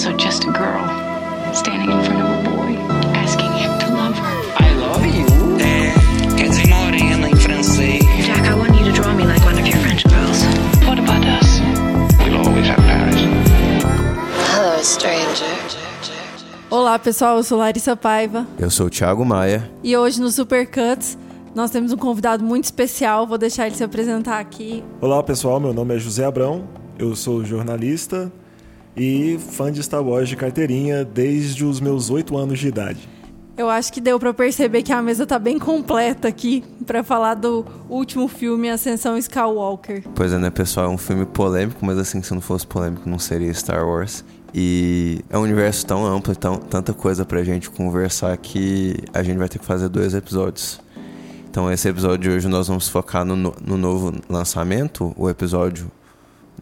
also just a girl standing in front of a boy, asking him to love her. I love you. É, quer dizer morena em francês. Jack, I want you to draw me like one of your French girls. What about us? We'll always have Paris. Hello, stranger. Olá pessoal, eu sou Larissa Paiva Eu sou o Thiago Maia. e hoje no Super Cuts nós temos um convidado muito especial, vou deixar ele se apresentar aqui. Olá pessoal, meu nome é José Abrão, eu sou jornalista e fã de Star Wars de carteirinha desde os meus 8 anos de idade. Eu acho que deu pra perceber que a mesa tá bem completa aqui pra falar do último filme Ascensão Skywalker. Pois é, né, pessoal? É um filme polêmico, mas assim, se não fosse polêmico, não seria Star Wars. E é um universo tão amplo, tão, tanta coisa pra gente conversar que a gente vai ter que fazer dois episódios. Então, esse episódio de hoje nós vamos focar no, no- no novo lançamento, o episódio,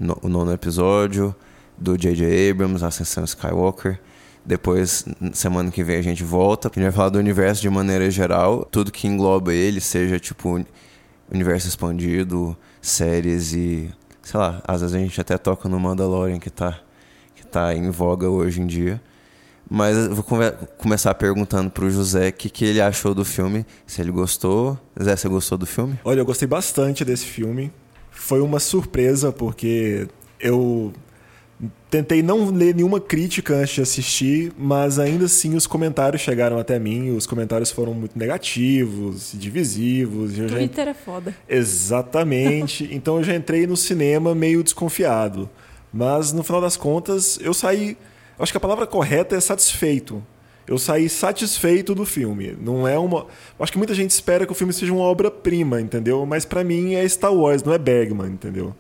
no- o nono episódio do J.J. Abrams, Ascensão Skywalker. Depois, semana que vem, a gente volta. A gente vai falar do universo de maneira geral, tudo que engloba ele, seja tipo universo expandido, séries e. sei lá, às vezes a gente até toca no Mandalorian que tá, que tá em voga hoje em dia. Mas eu vou come- começar perguntando pro José o que, que ele achou do filme, se ele gostou. Zé, você gostou do filme? Olha, eu gostei bastante desse filme. Foi uma surpresa porque eu tentei não ler nenhuma crítica antes de assistir, mas ainda assim os comentários chegaram até mim. Os comentários foram muito negativos, divisivos. e Eu já Twitter é foda. Exatamente. então eu já entrei no cinema meio desconfiado. Mas no final das contas, eu saí. eu Acho que a palavra correta é satisfeito. Eu saí satisfeito do filme. Não é uma. Acho que muita gente espera que o filme seja uma obra-prima, entendeu? Mas pra mim é Star Wars, não é Bergman, entendeu?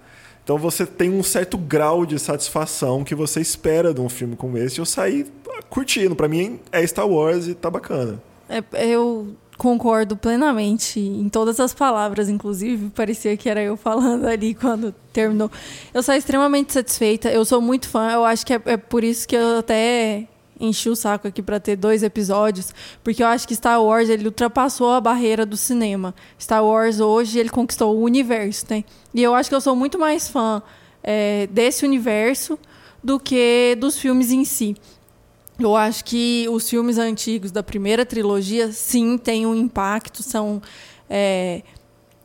Então você tem um certo grau de satisfação que você espera de um filme como esse. Eu saí curtindo. Pra mim é Star Wars e tá bacana. É, eu concordo plenamente em todas as palavras, inclusive parecia que era eu falando ali quando terminou. Eu saí extremamente satisfeita. Eu sou muito fã. Eu acho que é, é por isso que eu até enchi o saco aqui para ter dois episódios, porque eu acho que Star Wars ele ultrapassou a barreira do cinema. Star Wars hoje ele conquistou o universo, né? E eu acho que eu sou muito mais fã é, desse universo do que dos filmes em si. Eu acho que os filmes antigos da primeira trilogia, sim, têm um impacto, são é,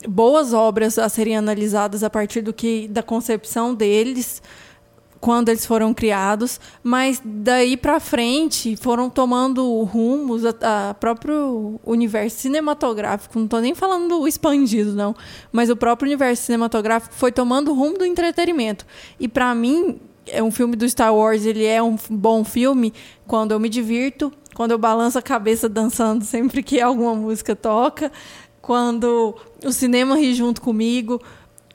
boas obras a serem analisadas a partir do que da concepção deles quando eles foram criados, mas daí para frente foram tomando rumos a, a próprio universo cinematográfico. Não estou nem falando do expandido, não, mas o próprio universo cinematográfico foi tomando o rumo do entretenimento. E para mim, é um filme do Star Wars, ele é um bom filme quando eu me divirto, quando eu balanço a cabeça dançando sempre que alguma música toca, quando o cinema ri junto comigo,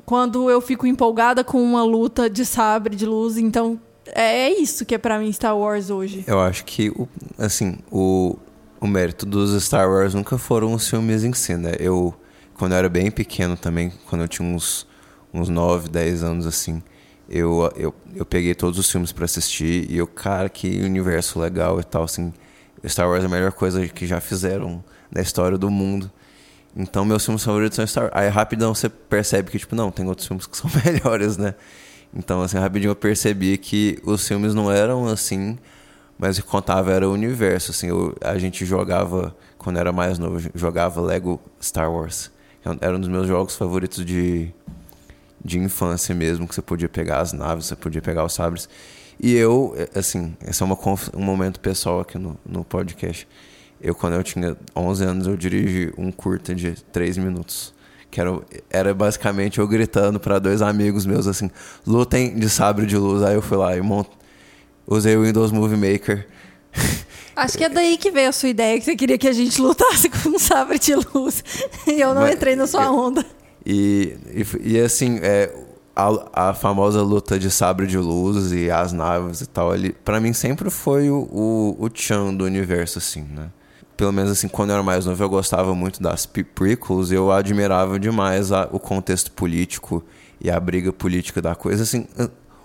quando eu fico empolgada com uma luta de sabre de luz. Então, é é isso que é pra mim Star Wars hoje. Eu acho que, o, assim, o, o mérito dos Star Wars nunca foram os filmes em si, né? Eu, quando eu era bem pequeno também, quando eu tinha uns, uns 9, 10 anos, assim, eu, eu, eu peguei todos os filmes pra assistir e eu, cara, que universo legal e tal, assim. Star Wars é a melhor coisa que já fizeram na história do mundo. Então, meus filmes favoritos são Star Wars. Aí, rapidão, você percebe que, tipo, não, tem outros filmes que são melhores, né? Então, assim, rapidinho eu percebi que os filmes não eram assim, mas o que contava era o universo, assim. eu- a gente jogava, quando era mais novo, jogava Lego Star Wars. Era um dos meus jogos favoritos de, de infância mesmo, que você podia pegar as naves, você podia pegar os sabres. E eu, eh, assim, esse é uma um momento pessoal aqui no, no podcast. Eu, quando eu tinha 11 anos, eu dirigi um curta de 3 minutos. Que era, era basicamente eu gritando para dois amigos meus assim: lutem de sabre de luz. Aí eu fui lá e mont... usei o Windows Movie Maker. Acho que é daí que veio a sua ideia, que você queria que a gente lutasse com um sabre de luz. E eu não Mas- entrei na sua onda. E, e, e, assim, é, a, a famosa luta de sabre de luz e as naves e tal, ali, pra mim sempre foi o, o, o Chan do universo, assim, né? Pelo menos assim, quando eu era mais novo, eu gostava muito das prequels, eu admirava demais a- o contexto político e a briga política da coisa, assim,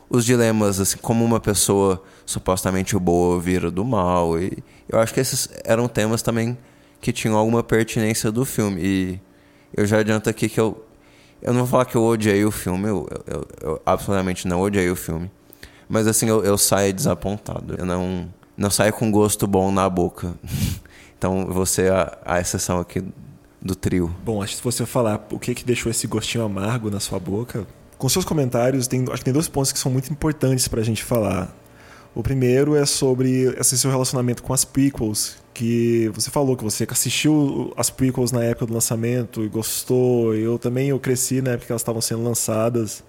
os dilemas, assim, como uma pessoa supostamente boa vira do mal, e eu acho que esses eram temas também que tinham alguma pertinência do filme, e eu já adianto aqui que eu eu não vou falar que eu odiei o filme, eu, eu, eu absolutamente não odiei o filme. Mas assim, eu, eu saio desapontado. Eu não, não saio com gosto bom na boca. então você é a, a exceção aqui do trio. Bom, acho que se você falar o que que deixou esse gostinho amargo na sua boca, com seus comentários, tem, acho que tem dois pontos que são muito importantes pra gente falar. O primeiro é sobre esse seu relacionamento com as prequels, que você falou que você assistiu as prequels na época do lançamento e gostou. Eu também eu cresci na época que elas estavam sendo lançadas.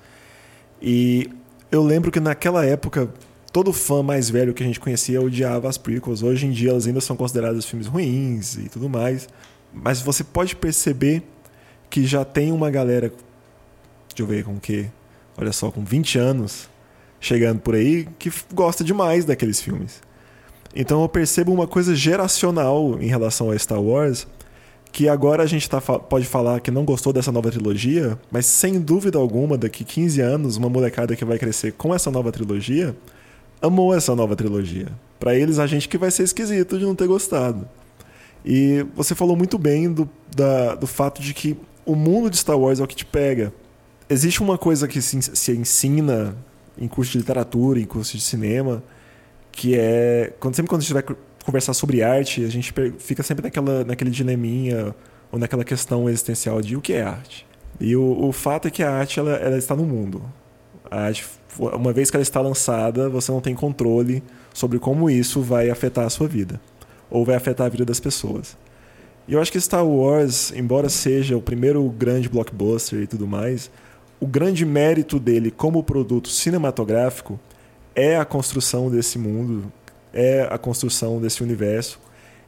E eu lembro que naquela época todo fã mais velho que a gente conhecia odiava as prequels. Hoje em dia elas ainda são consideradas filmes ruins e tudo mais. Mas você pode perceber que já tem uma galera, deixa eu ver com que, olha só, com 20 anos chegando por aí que gosta demais daqueles filmes. Então eu percebo uma coisa geracional em relação a Star Wars, que agora a gente tá, pode falar que não gostou dessa nova trilogia, mas sem dúvida alguma, daqui 15 anos, uma molecada que vai crescer com essa nova trilogia amou essa nova trilogia. Para eles, a gente que vai ser esquisito de não ter gostado. E você falou muito bem do, da, do fato de que o mundo de Star Wars é o que te pega. Existe uma coisa que se, se ensina em curso de literatura, em curso de cinema, que é quando sempre quando a gente vai conversar sobre arte, a gente fica sempre naquela naquele dileminha ou naquela questão existencial de o que é arte. E o, o fato é que a arte ela, ela está no mundo. A arte, uma vez que ela está lançada, você não tem controle sobre como isso vai afetar a sua vida ou vai afetar a vida das pessoas. E eu acho que Star Wars, embora seja o primeiro grande blockbuster e tudo mais, o grande mérito dele como produto cinematográfico é a construção desse mundo, é a construção desse universo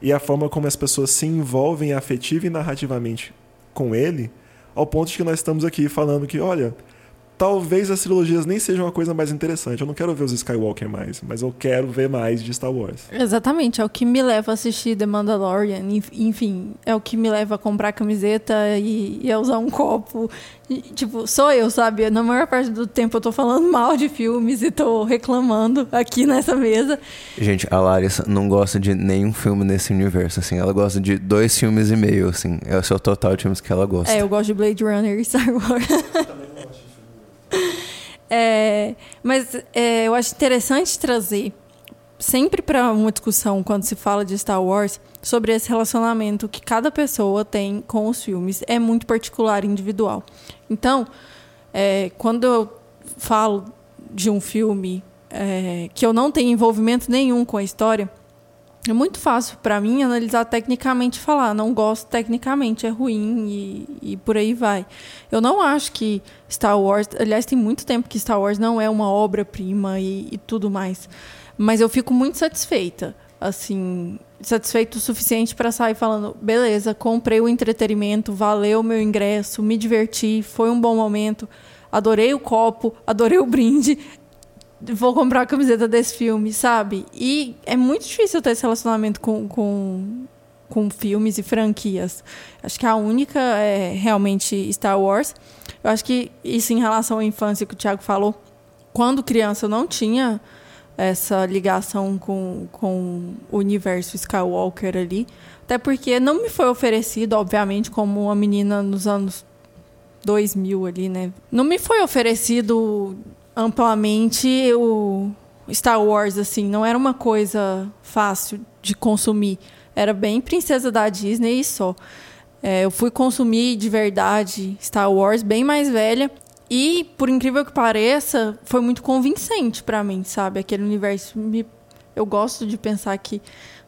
e a forma como as pessoas se envolvem afetiva e narrativamente com ele, ao ponto de que nós estamos aqui falando que, olha, talvez as trilogias nem sejam a coisa mais interessante. Eu não quero ver os Skywalker mais, mas eu quero ver mais de Star Wars. Exatamente, é o que me leva a assistir The Mandalorian. Enfim, é o que me leva a comprar camiseta e, e a usar um copo. E, tipo, sou eu, sabe? Na maior parte do tempo eu tô falando mal de filmes e tô reclamando aqui nessa mesa. Gente, a Larissa não gosta de nenhum filme nesse universo, assim. Ela gosta de dois filmes e meio, assim. É o seu total de filmes que ela gosta. É, eu gosto de Blade Runner e Star Wars. É, mas é, eu acho interessante trazer sempre para uma discussão quando se fala de Star Wars sobre esse relacionamento que cada pessoa tem com os filmes é muito particular individual. Então, é, quando eu falo de um filme é, que eu não tenho envolvimento nenhum com a história, é muito fácil para mim analisar tecnicamente e falar, não gosto tecnicamente, é ruim e, e, por aí vai. Eu não acho que Star Wars, aliás, tem muito tempo que Star Wars não é uma obra-prima e, e, tudo mais, mas eu fico muito satisfeita, assim, satisfeito o suficiente para sair falando, beleza, comprei o entretenimento, valeu o meu ingresso, me diverti, foi um bom momento, adorei o copo, adorei o brinde, vou comprar a camiseta desse filme, sabe? E é muito difícil ter esse relacionamento com, com, com filmes e franquias. Acho que a única é realmente Star Wars. Eu acho que isso em relação à infância que o Thiago falou, quando criança eu não tinha essa ligação com, com o universo Skywalker ali. Até porque não me foi oferecido, obviamente, como uma menina nos anos 2000 ali, né? Não me foi oferecido amplamente o Star Wars, assim, não era uma coisa fácil de consumir. Era bem princesa da Disney e só. É, eu fui consumir de verdade Star Wars bem mais velha. E, por incrível que pareça, foi muito convincente para mim, sabe? Aquele universo. Me... Eu gosto de pensar que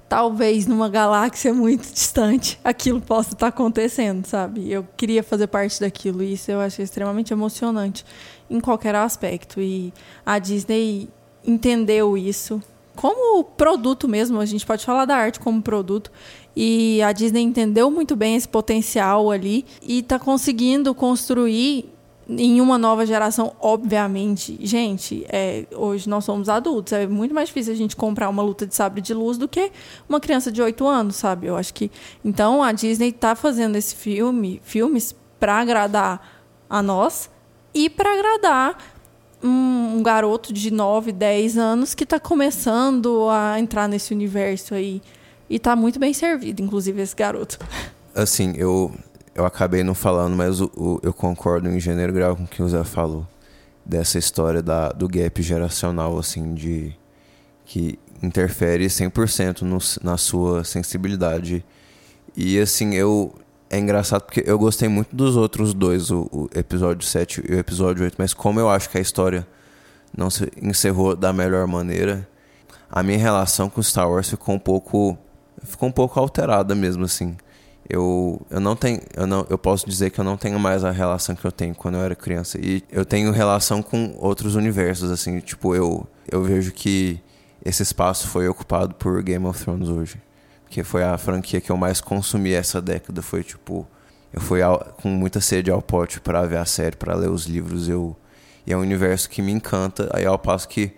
talvez numa galáxia muito distante aquilo possa estar acontecendo, sabe? Eu queria fazer parte daquilo e isso eu acho extremamente emocionante em qualquer aspecto. E a Disney entendeu isso como produto mesmo, a gente pode falar da arte como produto. E a Disney entendeu muito bem esse potencial ali e está conseguindo construir em uma nova geração, obviamente. Gente, é, hoje nós somos adultos, é muito mais difícil a gente comprar uma luta de sabre de luz do que uma criança de 8 anos, sabe? Eu acho que. Então a Disney está fazendo esse filme, filmes para agradar a nós e para agradar um, garoto de 9, 10 anos que está começando a entrar nesse universo aí. E está muito bem servido, inclusive, esse garoto. Assim, eu, eu acabei não falando, mas o, o, eu concordo em gênero grau com o que o Zé falou. dessa história da, do gap geracional, assim, de que interfere 100% no, na sua sensibilidade. E assim, eu é engraçado porque eu gostei muito dos outros dois, o, o, episódio 7 e o episódio 8, mas como eu acho que a história não se encerrou da melhor maneira, a minha relação com Star Wars ficou um pouco ficou um pouco alterada mesmo assim. Eu, eu não tenho eu não eu posso dizer que eu não tenho mais a relação que eu tenho quando eu era criança e eu tenho relação com outros universos assim, tipo eu eu vejo que esse espaço foi ocupado por Game of Thrones hoje que foi a franquia que eu mais consumi essa década. Foi tipo, eu fui ao, com muita sede ao pote para ver a série, para ler os livros. Eu e é um universo que me encanta. Aí ao passo que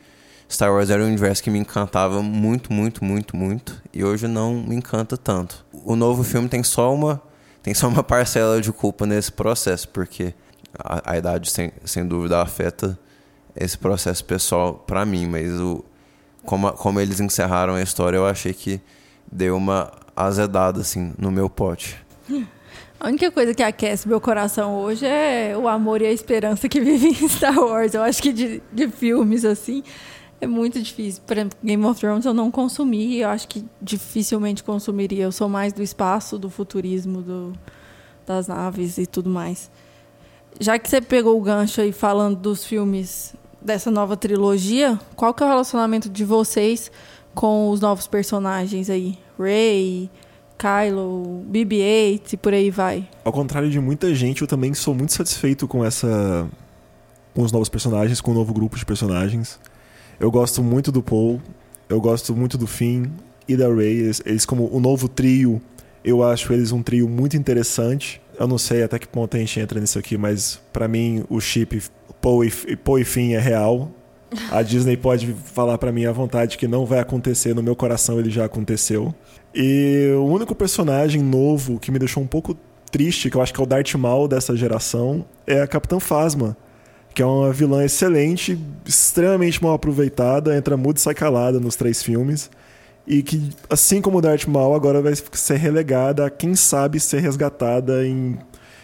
Star Wars era um universo que me encantava muito, muito, muito, muito, e hoje não me encanta tanto. O novo filme tem só uma tem só uma parcela de culpa nesse processo, porque a, a idade sem, sem dúvida afeta esse processo pessoal para mim, mas o como, como eles encerraram a história, eu achei que deu uma azedada assim no meu pote. A única coisa que aquece meu coração hoje é o amor e a esperança que vive em Star Wars. Eu acho que de, de filmes assim é muito difícil. Por exemplo, Game of Thrones eu não consumi, eu acho que dificilmente consumiria. Eu sou mais do espaço, do futurismo, do, das naves e tudo mais. Já que você pegou o gancho aí falando dos filmes dessa nova trilogia, qual que é o relacionamento de vocês com os novos personagens aí. Ray, Kylo, BB-8 e por aí vai. Ao contrário de muita gente, eu também sou muito satisfeito com essa com os novos personagens, com o novo grupo de personagens. Eu gosto muito do Paul, eu gosto muito do Finn e da Ray. Eles, eles como o novo trio, eu acho eles um trio muito interessante. Eu não sei até que ponto a gente entra nisso aqui, mas para mim o chip Paul e, Paul e Finn é real. A Disney pode falar para mim à vontade que não vai acontecer, no meu coração ele já aconteceu. E o único personagem novo que me deixou um pouco triste, que eu acho que é o Darth Maul dessa geração, é a Capitã Phasma, que é uma vilã excelente, extremamente mal aproveitada, entra mudo e sai calada nos três filmes. E que, assim como o Darth Maul, agora vai ser relegada a, quem sabe, ser resgatada em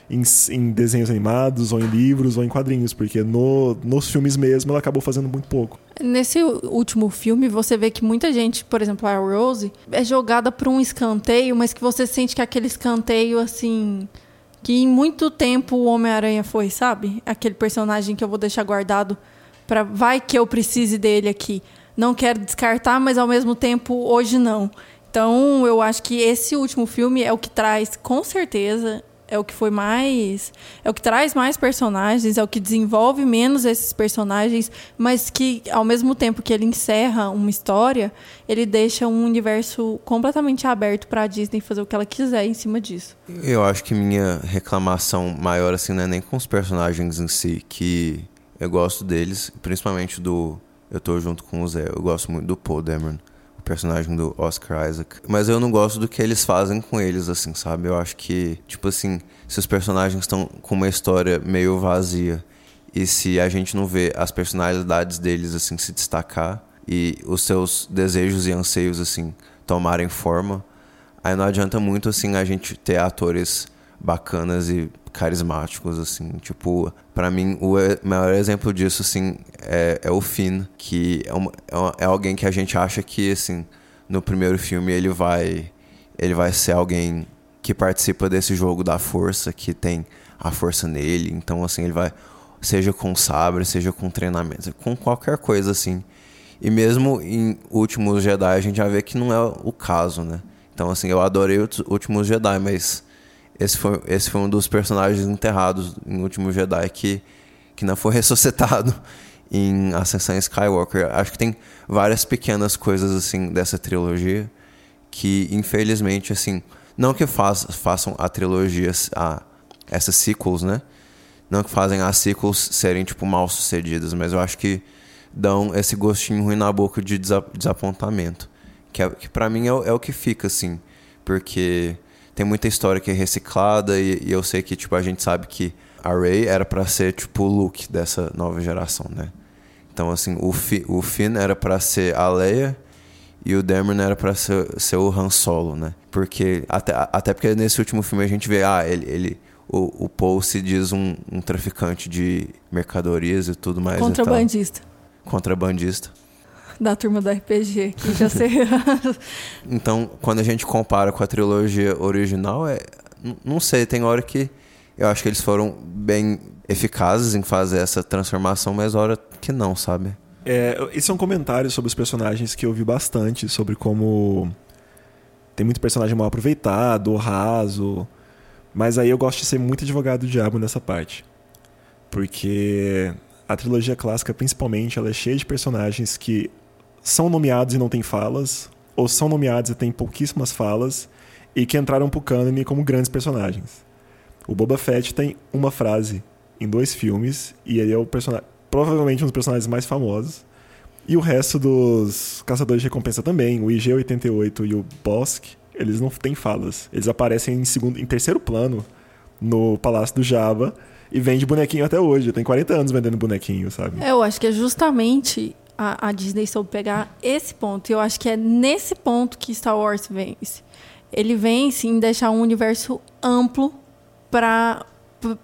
em, em, desenhos animados, ou em livros, ou em quadrinhos, porque no, nos filmes mesmo ela acabou fazendo muito pouco. Nesse último filme, você vê que muita gente, por exemplo, a Rose, é jogada para um escanteio, mas que você sente que aquele escanteio, assim. Que em muito tempo o Homem-Aranha foi, sabe? Aquele personagem que eu vou deixar guardado para vai que eu precise dele aqui. Não quero descartar, mas ao mesmo tempo hoje não. Então, eu acho que esse último filme é o que traz, com certeza, é o que foi mais. É o que traz mais personagens, é o que desenvolve menos esses personagens, mas que, ao mesmo tempo que ele encerra uma história, ele deixa um universo completamente aberto para a Disney fazer o que ela quiser em cima disso. Eu acho que minha reclamação maior, assim, não é nem com os personagens em si, que eu gosto deles, principalmente do. Eu tô junto com o Zé, eu gosto muito do Paul Dameron personagem do Oscar Isaac. Mas eu não gosto do que eles fazem com eles, assim, sabe? Eu acho que, tipo assim, se os personagens estão com uma história meio vazia e se a gente não vê as personalidades deles, assim, se destacar e os seus desejos e anseios, assim, tomarem forma, aí não adianta muito, assim, a gente ter atores bacanas e carismáticos, assim. Tipo, para mim, o maior exemplo disso, assim, é, é o Finn, que é, uma, é, é alguém que a gente acha que, assim, no primeiro filme ele vai, ele vai ser alguém que participa desse jogo da força, que tem a força nele. Então, assim, ele vai, seja com sabre, seja com treinamento, com qualquer coisa, assim. E mesmo em Últimos Jedi, a gente já vê que não é o caso, né? Então, assim, eu adorei os Últimos Jedi, mas esse foi, esse foi um dos personagens enterrados em Último Jedi que, que não foi ressuscitado em Ascensão Skywalker. Acho que tem várias pequenas coisas assim dessa trilogia que infelizmente assim, não que faz, façam a trilogia a essas sequels, né? Não que fazem as sequels serem tipo mal sucedidas, mas eu acho que dão esse gostinho ruim na boca de desapontamento, que, é, que para mim é, é o que fica assim, porque tem muita história que é reciclada e, e eu sei que, tipo, a gente sabe que a Ray era para ser, tipo, o Luke dessa nova geração, né? Então, assim, o, Fi, o Finn era para ser a Leia e o Dameron era para ser, ser, o Han Solo, né? Porque, até, até porque nesse último filme a gente vê, ah, ele, ele o, o Paul se diz um, um traficante de mercadorias e tudo mais. Contrabandista. Contrabandista. Da turma do RPG, que já sei. Então, quando a gente compara com a trilogia original, é, não sei, tem hora que eu acho que eles foram bem eficazes em fazer essa transformação, mas hora que não, sabe? É, esse é um comentário sobre os personagens que eu vi bastante, sobre como tem muito personagem mal aproveitado, raso. Mas aí eu gosto de ser muito advogado do diabo nessa parte. Porque a trilogia clássica, principalmente, ela é cheia de personagens que são nomeados e não têm falas, ou são nomeados e têm pouquíssimas falas, e que entraram pro cânone como grandes personagens. O Boba Fett tem uma frase em dois filmes, e ele é o personagem, provavelmente um dos personagens mais famosos. E o resto dos caçadores de recompensa também, o IG-88 e o Bosk, eles não têm falas. Eles aparecem em, segundo, em terceiro plano no Palácio do Java e vende bonequinho até hoje. Tem 40 anos vendendo bonequinho, sabe? É, eu acho que é justamente a, a Disney soube pegar esse ponto. E eu acho que é nesse ponto que Star Wars vence. Ele vence em deixar um universo amplo para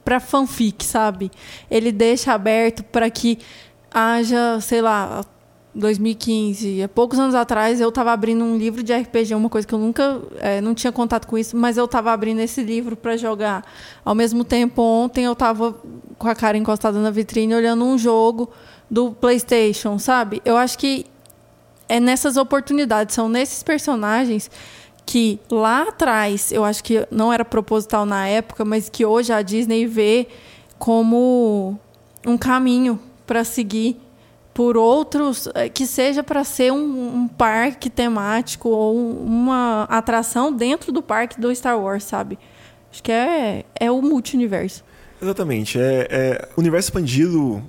para fanfic, sabe? Ele deixa aberto para que haja, sei lá, 2015, há poucos anos atrás eu estava abrindo um livro de RPG, uma coisa que eu nunca eh, não tinha contato com isso, mas eu estava abrindo esse livro para jogar. Ao mesmo tempo, ontem eu estava com a cara encostada na vitrine olhando um jogo do PlayStation, sabe? Eu acho que é nessas oportunidades, são nesses personagens que lá atrás, eu acho que não era proposital na época, mas que hoje a Disney vê como um caminho para seguir por outros, eh, que seja para ser um, um parque temático ou um- uma atração dentro do parque do Star Wars, sabe? Acho que é, é o multiverso. Exatamente. É, é, universo expandido,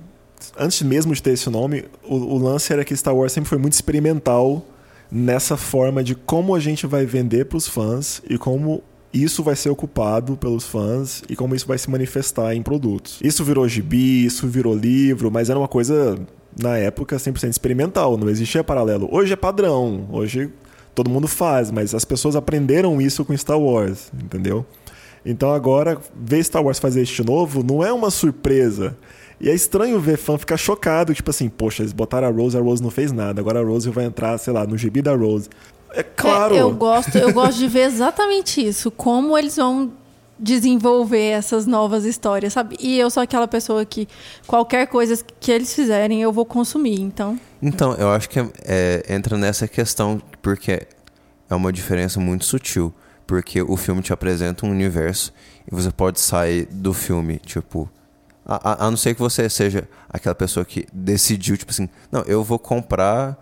antes mesmo de ter esse nome, o, o lance era que Star Wars sempre foi muito experimental nessa forma de como a gente vai vender para os fãs e como isso vai ser ocupado pelos fãs e como isso vai se manifestar em produtos. Isso virou gibi, isso virou livro, mas era uma coisa, na época, 100% experimental, não existia paralelo. Hoje é padrão, hoje todo mundo faz, mas as pessoas aprenderam isso com Star Wars, entendeu? Então agora, ver Star Wars fazer este novo não é uma surpresa. E é estranho ver fã ficar chocado, tipo assim, poxa, eles botaram a Rose, a Rose não fez nada, agora a Rose vai entrar, sei lá, no gibi da Rose. É claro! É, eu gosto, eu gosto de ver exatamente isso, como eles vão desenvolver essas novas histórias, sabe? E eu sou aquela pessoa que qualquer coisa que eles fizerem eu vou consumir, então. Então, eu acho que é, entra nessa questão, porque é uma diferença muito sutil. Porque o filme te apresenta um universo e você pode sair do filme, tipo. A, a- a não ser que você seja aquela pessoa que decidiu, tipo assim, não, eu vou comprar,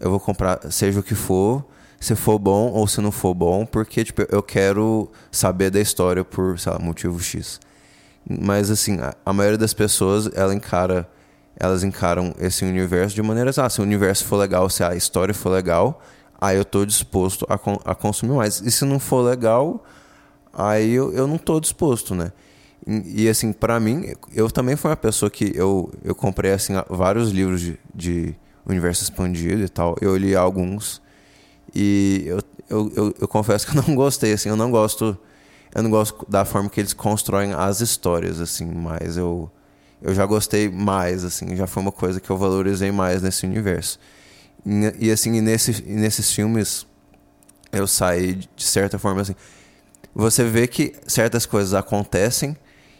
eu vou comprar, seja o que for, se for bom ou se não for bom, porque, tipo, eu quero saber da história por, sei lá, motivo X. Mas assim, a, a maioria das pessoas, ela encara, elas encaram esse universo de maneiras, ah, se o universo for legal, se a história for legal, aí eu tô disposto a, a consumir mais. E se não for legal, aí eu, eu não tô disposto, né? E, assim, pra mim, eu também fui uma pessoa que eu, eu comprei assim vários livros de, de universo expandido e tal. Eu li alguns e eu, eu, eu, eu confesso que eu não gostei, assim, eu não gosto eu não gosto da forma que eles constroem as histórias, assim, mas eu eu já gostei mais, assim, já foi uma coisa que eu valorizei mais nesse universo. E, e assim, e nesse, e nesses filmes eu saí de certa forma assim, você vê que certas coisas acontecem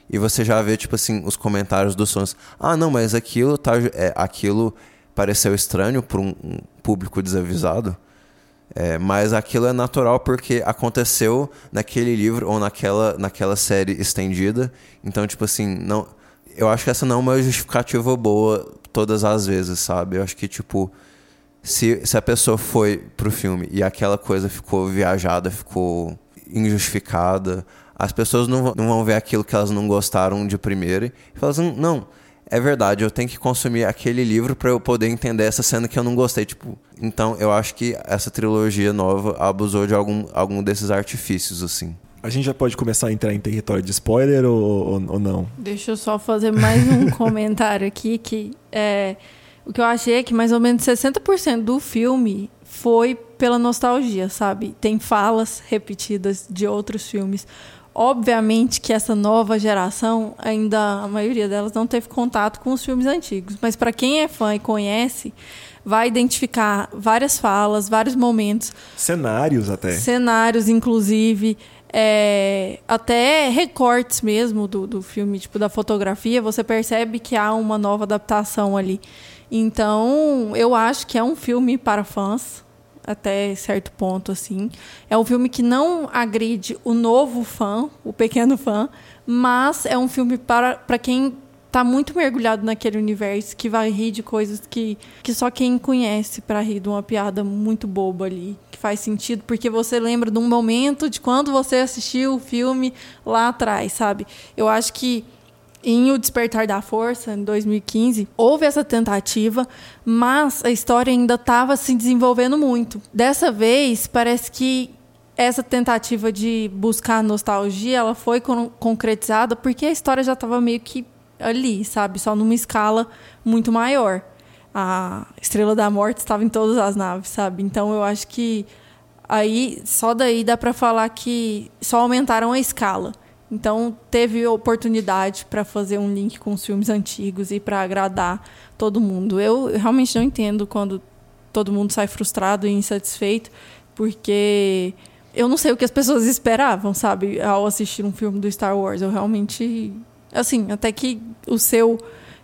e você já vê tipo assim os comentários dos fãs. Ah, não, mas aquilo tá, é, aquilo pareceu estranho para um, um público desavisado. É, mas aquilo é natural porque aconteceu naquele livro ou naquela, naquela série estendida. Então, tipo assim, não, eu acho que essa não é uma justificativa boa todas as vezes, sabe? Eu acho que, tipo, se, se a pessoa foi pro filme e aquela coisa ficou viajada, ficou injustificada, as pessoas não, vão- não vão ver aquilo que elas não gostaram de primeira e falam assim, não, é verdade, eu tenho que consumir aquele livro para eu poder entender essa cena que eu não gostei, tipo. Então, eu acho que essa trilogia nova abusou de algum, algum desses artifícios, assim. A gente já pode começar a entrar em território de spoiler ou, ou, ou não? Deixa eu só fazer mais um comentário aqui que é o que eu achei é que mais ou menos 60% do filme foi pela nostalgia, sabe? Tem falas repetidas de outros filmes. Obviamente que essa nova geração, ainda a maioria delas não teve contato com os filmes antigos, mas para quem é fã e conhece, vai identificar várias falas, vários momentos, Cenários até. cenários, inclusive, é, até recortes mesmo do, do filme, tipo da fotografia, você percebe que há uma nova adaptação ali. Então, eu acho que é um filme para fãs, até certo ponto, assim. É um filme que não agride o novo fã, o pequeno fã, mas é um filme para, para quem tá muito mergulhado naquele universo, que vai rir de coisas que, que só quem conhece para rir de uma piada muito boba ali, que faz sentido, porque você lembra de um momento de quando você assistiu o filme lá atrás, sabe? Eu acho que em O Despertar da Força, em 2015, houve essa tentativa, mas a história ainda estava se desenvolvendo muito. Dessa vez, parece que essa tentativa de buscar nostalgia, ela foi con concretizada porque a história já estava meio que ali, sabe? Só numa escala muito maior. A Estrela da Morte estava em todas as naves, sabe? Então eu acho que aí só daí dá para falar que só aumentaram a escala. Então teve oportunidade para fazer um link com os filmes antigos e para agradar todo mundo. Eu realmente não entendo quando todo mundo sai frustrado e insatisfeito, porque eu não sei o que as pessoas esperavam, sabe, ao assistir um filme do Star Wars. Eu realmente, assim, até que o seu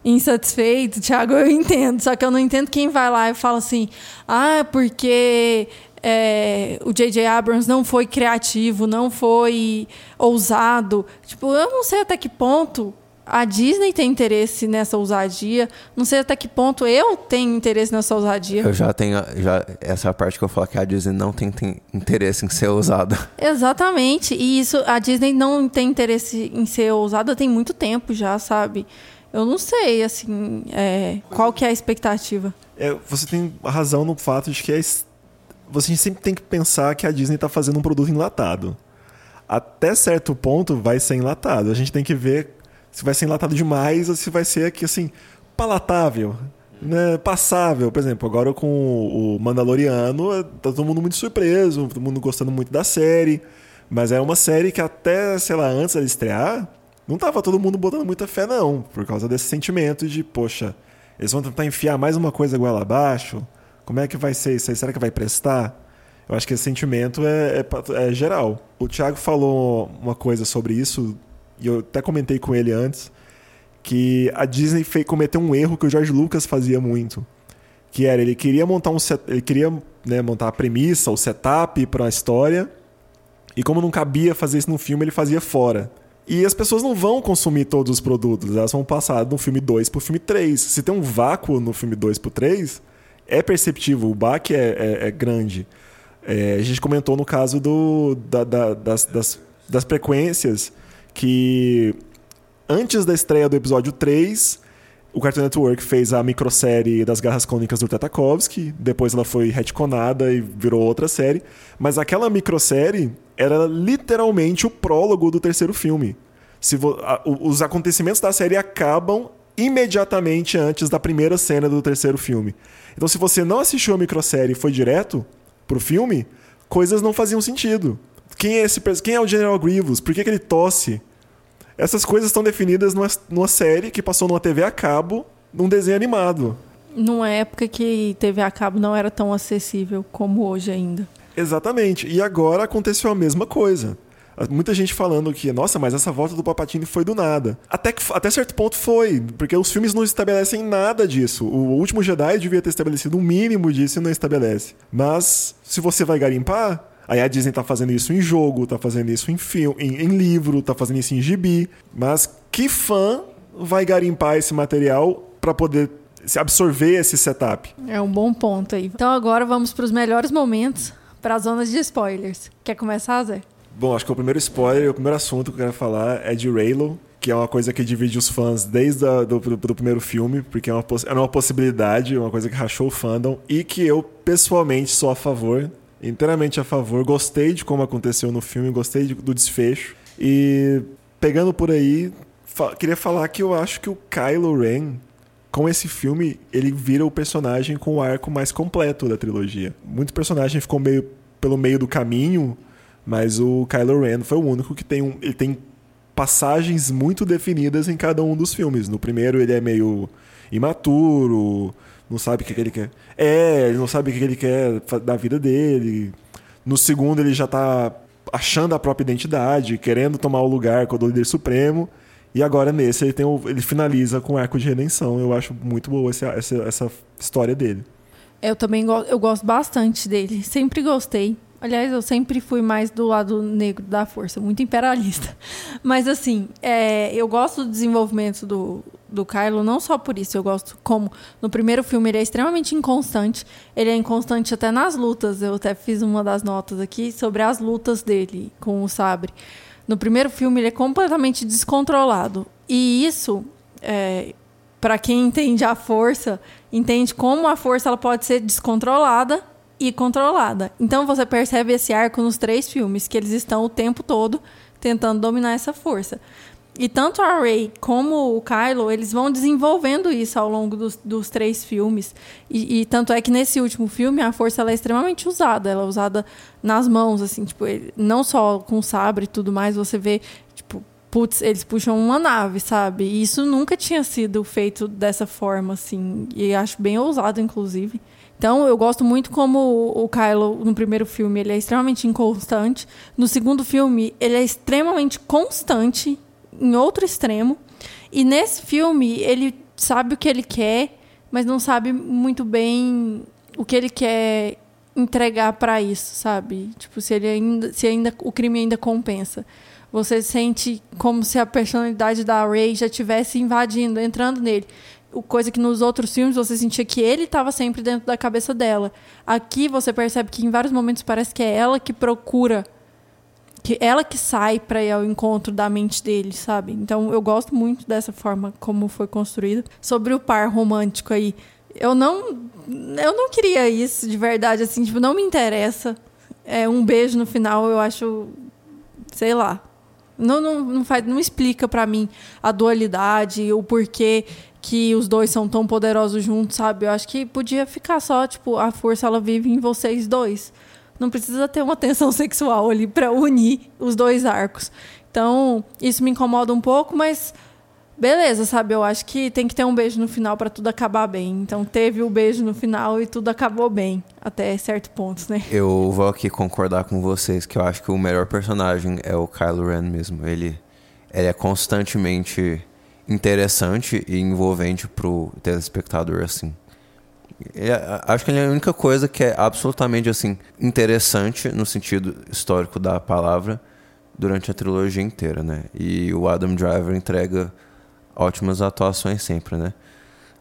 insatisfeito, Thiago, eu entendo. Só que eu não entendo quem vai lá e fala assim, ah, porque é, o J.J. Abrams não foi criativo, não foi ousado. Tipo, eu não sei até que ponto a Disney tem interesse nessa ousadia. Não sei até que ponto eu tenho interesse nessa ousadia. Eu já tenho. Já, essa é a parte que eu falo que a Disney não tem, tem interesse em ser ousada. Exatamente. E isso, a Disney não tem interesse em ser ousada tem muito tempo já, sabe? Eu não sei, assim, é, qual que é a expectativa. É, você tem razão no fato de que é, você sempre tem que pensar que a Disney está fazendo um produto enlatado. Até certo ponto vai ser enlatado. A gente tem que ver se vai ser enlatado demais ou se vai ser aqui assim palatável, né, passável. Por exemplo, agora com o Mandaloriano, tá todo mundo muito surpreso, todo mundo gostando muito da série, mas é uma série que até, sei lá, antes de estrear, não tava todo mundo botando muita fé não, por causa desse sentimento de, poxa, eles vão tentar enfiar mais uma coisa goela abaixo. Como é que vai ser isso aí? Será que vai prestar? Eu acho que esse sentimento é, é, é geral. O Thiago falou uma coisa sobre isso e eu até comentei com ele antes, que a Disney fez, cometeu um erro que o George Lucas fazia muito. Que era, ele queria montar um set, ele queria né, montar a premissa, o setup para a história, e como não cabia fazer isso no filme, ele fazia fora. E as pessoas não vão consumir todos os produtos, elas vão passar do filme 2 pro filme 3. Se tem um vácuo no filme 2 pro 3, é perceptível, o baque é, é, é grande. É, a gente comentou no caso do, da, da, das, das, das frequências que antes da estreia do episódio 3, o Cartoon Network fez a microsérie das Garras Cônicas do Tatakovsky, depois ela foi retconada e virou outra série, mas aquela microsérie era literalmente o prólogo do terceiro filme. os acontecimentos da série acabam imediatamente antes da primeira cena do terceiro filme. Então, se você não assistiu a microsérie e foi direto pro filme, coisas não faziam sentido. Quem é, esse, quem é o General Grievous? Por que, que ele tosse? Essas coisas estão definidas numa, numa série que passou numa TV a cabo, num desenho animado. Numa época que TV a cabo não era tão acessível como hoje ainda. Exatamente. E agora aconteceu a mesma coisa. Muita gente falando que, nossa, mas essa volta do Papatini foi do nada. Até, que, até certo ponto foi, porque os filmes não estabelecem nada disso. O último Jedi devia ter estabelecido um mínimo disso e não estabelece. Mas, se você vai garimpar, Aí a Disney tá fazendo isso em jogo, tá fazendo isso em filme, em, em, livro, tá fazendo isso em gibi. Mas que fã vai garimpar esse material para poder absorver esse setup? É um bom ponto aí. Então agora vamos para os melhores momentos, para as zonas de spoilers. Quer começar, Zé? Bom, acho que o primeiro spoiler, o primeiro assunto que eu quero falar é de Raylo, que é uma coisa que divide os fãs desde do, do, do, primeiro filme, porque é uma, era uma possibilidade, uma coisa que rachou o fandom, e que eu, pessoalmente, sou a favor inteiramente a favor. Gostei de como aconteceu no filme, gostei de, do desfecho. E pegando por aí, fa queria falar que eu acho que o Kylo Ren, com esse filme, ele vira o personagem com o arco mais completo da trilogia. Muito personagem ficou meio pelo meio do caminho Mas o Kylo Ren foi o único que tem um, ele tem passagens muito definidas em cada um dos filmes. No primeiro ele é meio imaturo, não sabe o que, que ele quer. É, ele não sabe o que, que ele quer da vida dele. No segundo ele já tá achando a própria identidade, querendo tomar o lugar com o líder supremo. E agora nesse ele, tem o- ele finaliza com o arco de redenção. Eu acho muito boa essa, essa, essa história dele. Eu também go eu gosto bastante dele. Sempre gostei. Aliás, eu sempre fui mais do lado negro da força, muito imperialista. Mas, assim, é, eu gosto do desenvolvimento do, do Kylo, não só por isso. Eu gosto como no primeiro filme ele é extremamente inconstante. Ele é inconstante até nas lutas. Eu até fiz uma das notas aqui sobre as lutas dele com o sabre. No primeiro filme ele é completamente descontrolado. E isso, é, para quem entende a força, entende como a força ela pode ser descontrolada e controlada. Então você percebe esse arco nos três filmes, que eles estão o tempo todo tentando dominar essa força. E tanto a Rey como o Kylo, eles vão desenvolvendo isso ao longo dos, dos três filmes. E, e tanto é que nesse último filme a força ela é extremamente usada. Ela é usada nas mãos, assim, tipo, não só com sabre e tudo mais, você vê, tipo, putz, eles puxam uma nave, sabe? E isso nunca tinha sido feito dessa forma, assim. E acho bem ousado, inclusive. Então, eu gosto muito como o Kylo, no primeiro filme, ele é extremamente inconstante. No segundo filme, ele é extremamente constante, em outro extremo. E nesse filme, ele sabe o que ele quer, mas não sabe muito bem o que ele quer entregar para isso, sabe? Tipo, se ele ainda, se ainda o crime ainda compensa. Você sente como se a personalidade da Ray já estivesse invadindo, entrando nele. Coisa que nos outros filmes você sentia que ele estava sempre dentro da cabeça dela. Aqui você percebe que em vários momentos parece que é ela que procura, que ela que sai para ir ao encontro da mente dele, sabe? Então eu gosto muito dessa forma como foi construído. Sobre o par romântico aí, eu não eu não queria isso de verdade assim, tipo, não me interessa. É um beijo no final, eu acho sei lá. Não, não, não, faz, não explica pra mim a dualidade, o porquê que os dois são tão poderosos juntos, sabe? Eu acho que podia ficar só, tipo, a força ela vive em vocês dois. Não precisa ter uma tensão sexual ali pra unir os dois arcos. Então, isso me incomoda um pouco, mas beleza, sabe? Eu acho que tem que ter um beijo no final pra tudo acabar bem. Então, teve o beijo no final e tudo acabou bem, até certo ponto, né? Eu vou aqui concordar com vocês que eu acho que o melhor personagem é o Kylo Ren mesmo. Ele, ele é constantemente interessante e envolvente pro telespectador, assim. É- acho que ele é a única coisa que é absolutamente, assim, interessante no sentido histórico da palavra durante a trilogia inteira, né? E o Adam Driver entrega ótimas atuações sempre, né?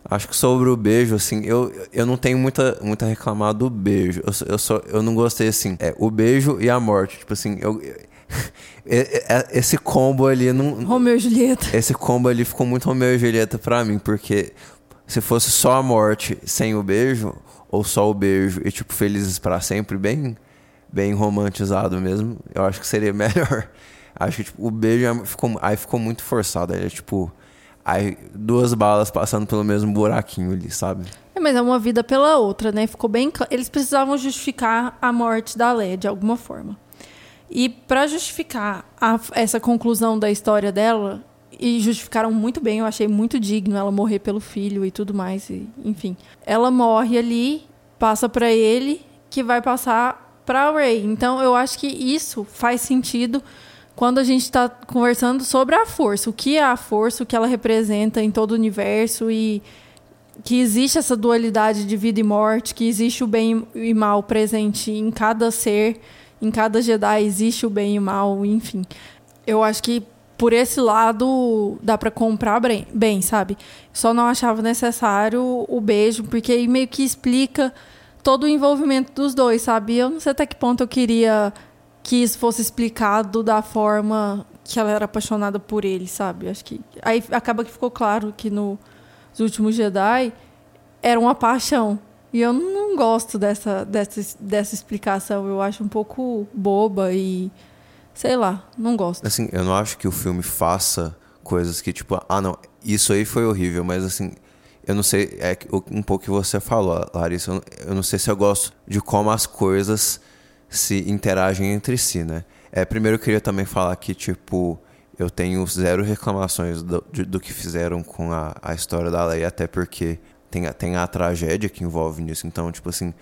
Acho que sobre o beijo, assim, eu, eu não tenho muita, muita reclamar do beijo. Eu, eu, só, eu não gostei, assim, é, o beijo e a morte. Tipo assim, eu, esse combo ali não. Romeu e Julieta. Esse combo ali ficou muito Romeu e Julieta pra mim, porque se fosse só a morte sem o beijo, ou só o beijo e, tipo, felizes pra sempre, bem, bem romantizado mesmo, eu acho que seria melhor. Acho que, tipo, o beijo é- ficou, aí ficou muito forçado. Aí, é, tipo, aí duas balas passando pelo mesmo buraquinho ali, sabe? É, mas é uma vida pela outra, né? Ficou bem. Eles precisavam justificar a morte da Leia de alguma forma. E para justificar a- essa conclusão da história dela, e justificaram muito bem, eu achei muito digno ela morrer pelo filho e tudo mais, e, enfim. Ela morre ali, passa para ele, que vai passar para Ray. Então eu acho que isso faz sentido quando a gente está conversando sobre a força, o que é a força, o que ela representa em todo o universo e que existe essa dualidade de vida e morte, que existe o bem e mal presente em cada ser, em cada Jedi existe o bem e o mal, enfim. Eu acho que por esse lado dá pra comprar bem, bem, sabe? Só não achava necessário o beijo, porque aí meio que explica todo o envolvimento dos dois, sabe? Eu não sei até que ponto eu queria que isso fosse explicado da forma que ela era apaixonada por ele, sabe? Acho que aí acaba que ficou claro que no os últimos Jedi era uma paixão. E eu não gosto dessa, dessa, dessa explicação. Eu acho um pouco boba e. Sei lá, não gosto. Assim, eu não acho que o filme faça coisas que, tipo, ah, não, isso aí foi horrível, mas assim, eu não sei, é um pouco que você falou, Larissa, eu não- sei se eu gosto de como as coisas se interagem entre si, né? É, primeiro eu queria também falar que, tipo, eu tenho zero reclamações do, do que fizeram com a, a história da Leia, até porque tem, a- tem a tragédia que envolve nisso. Então, tipo assim,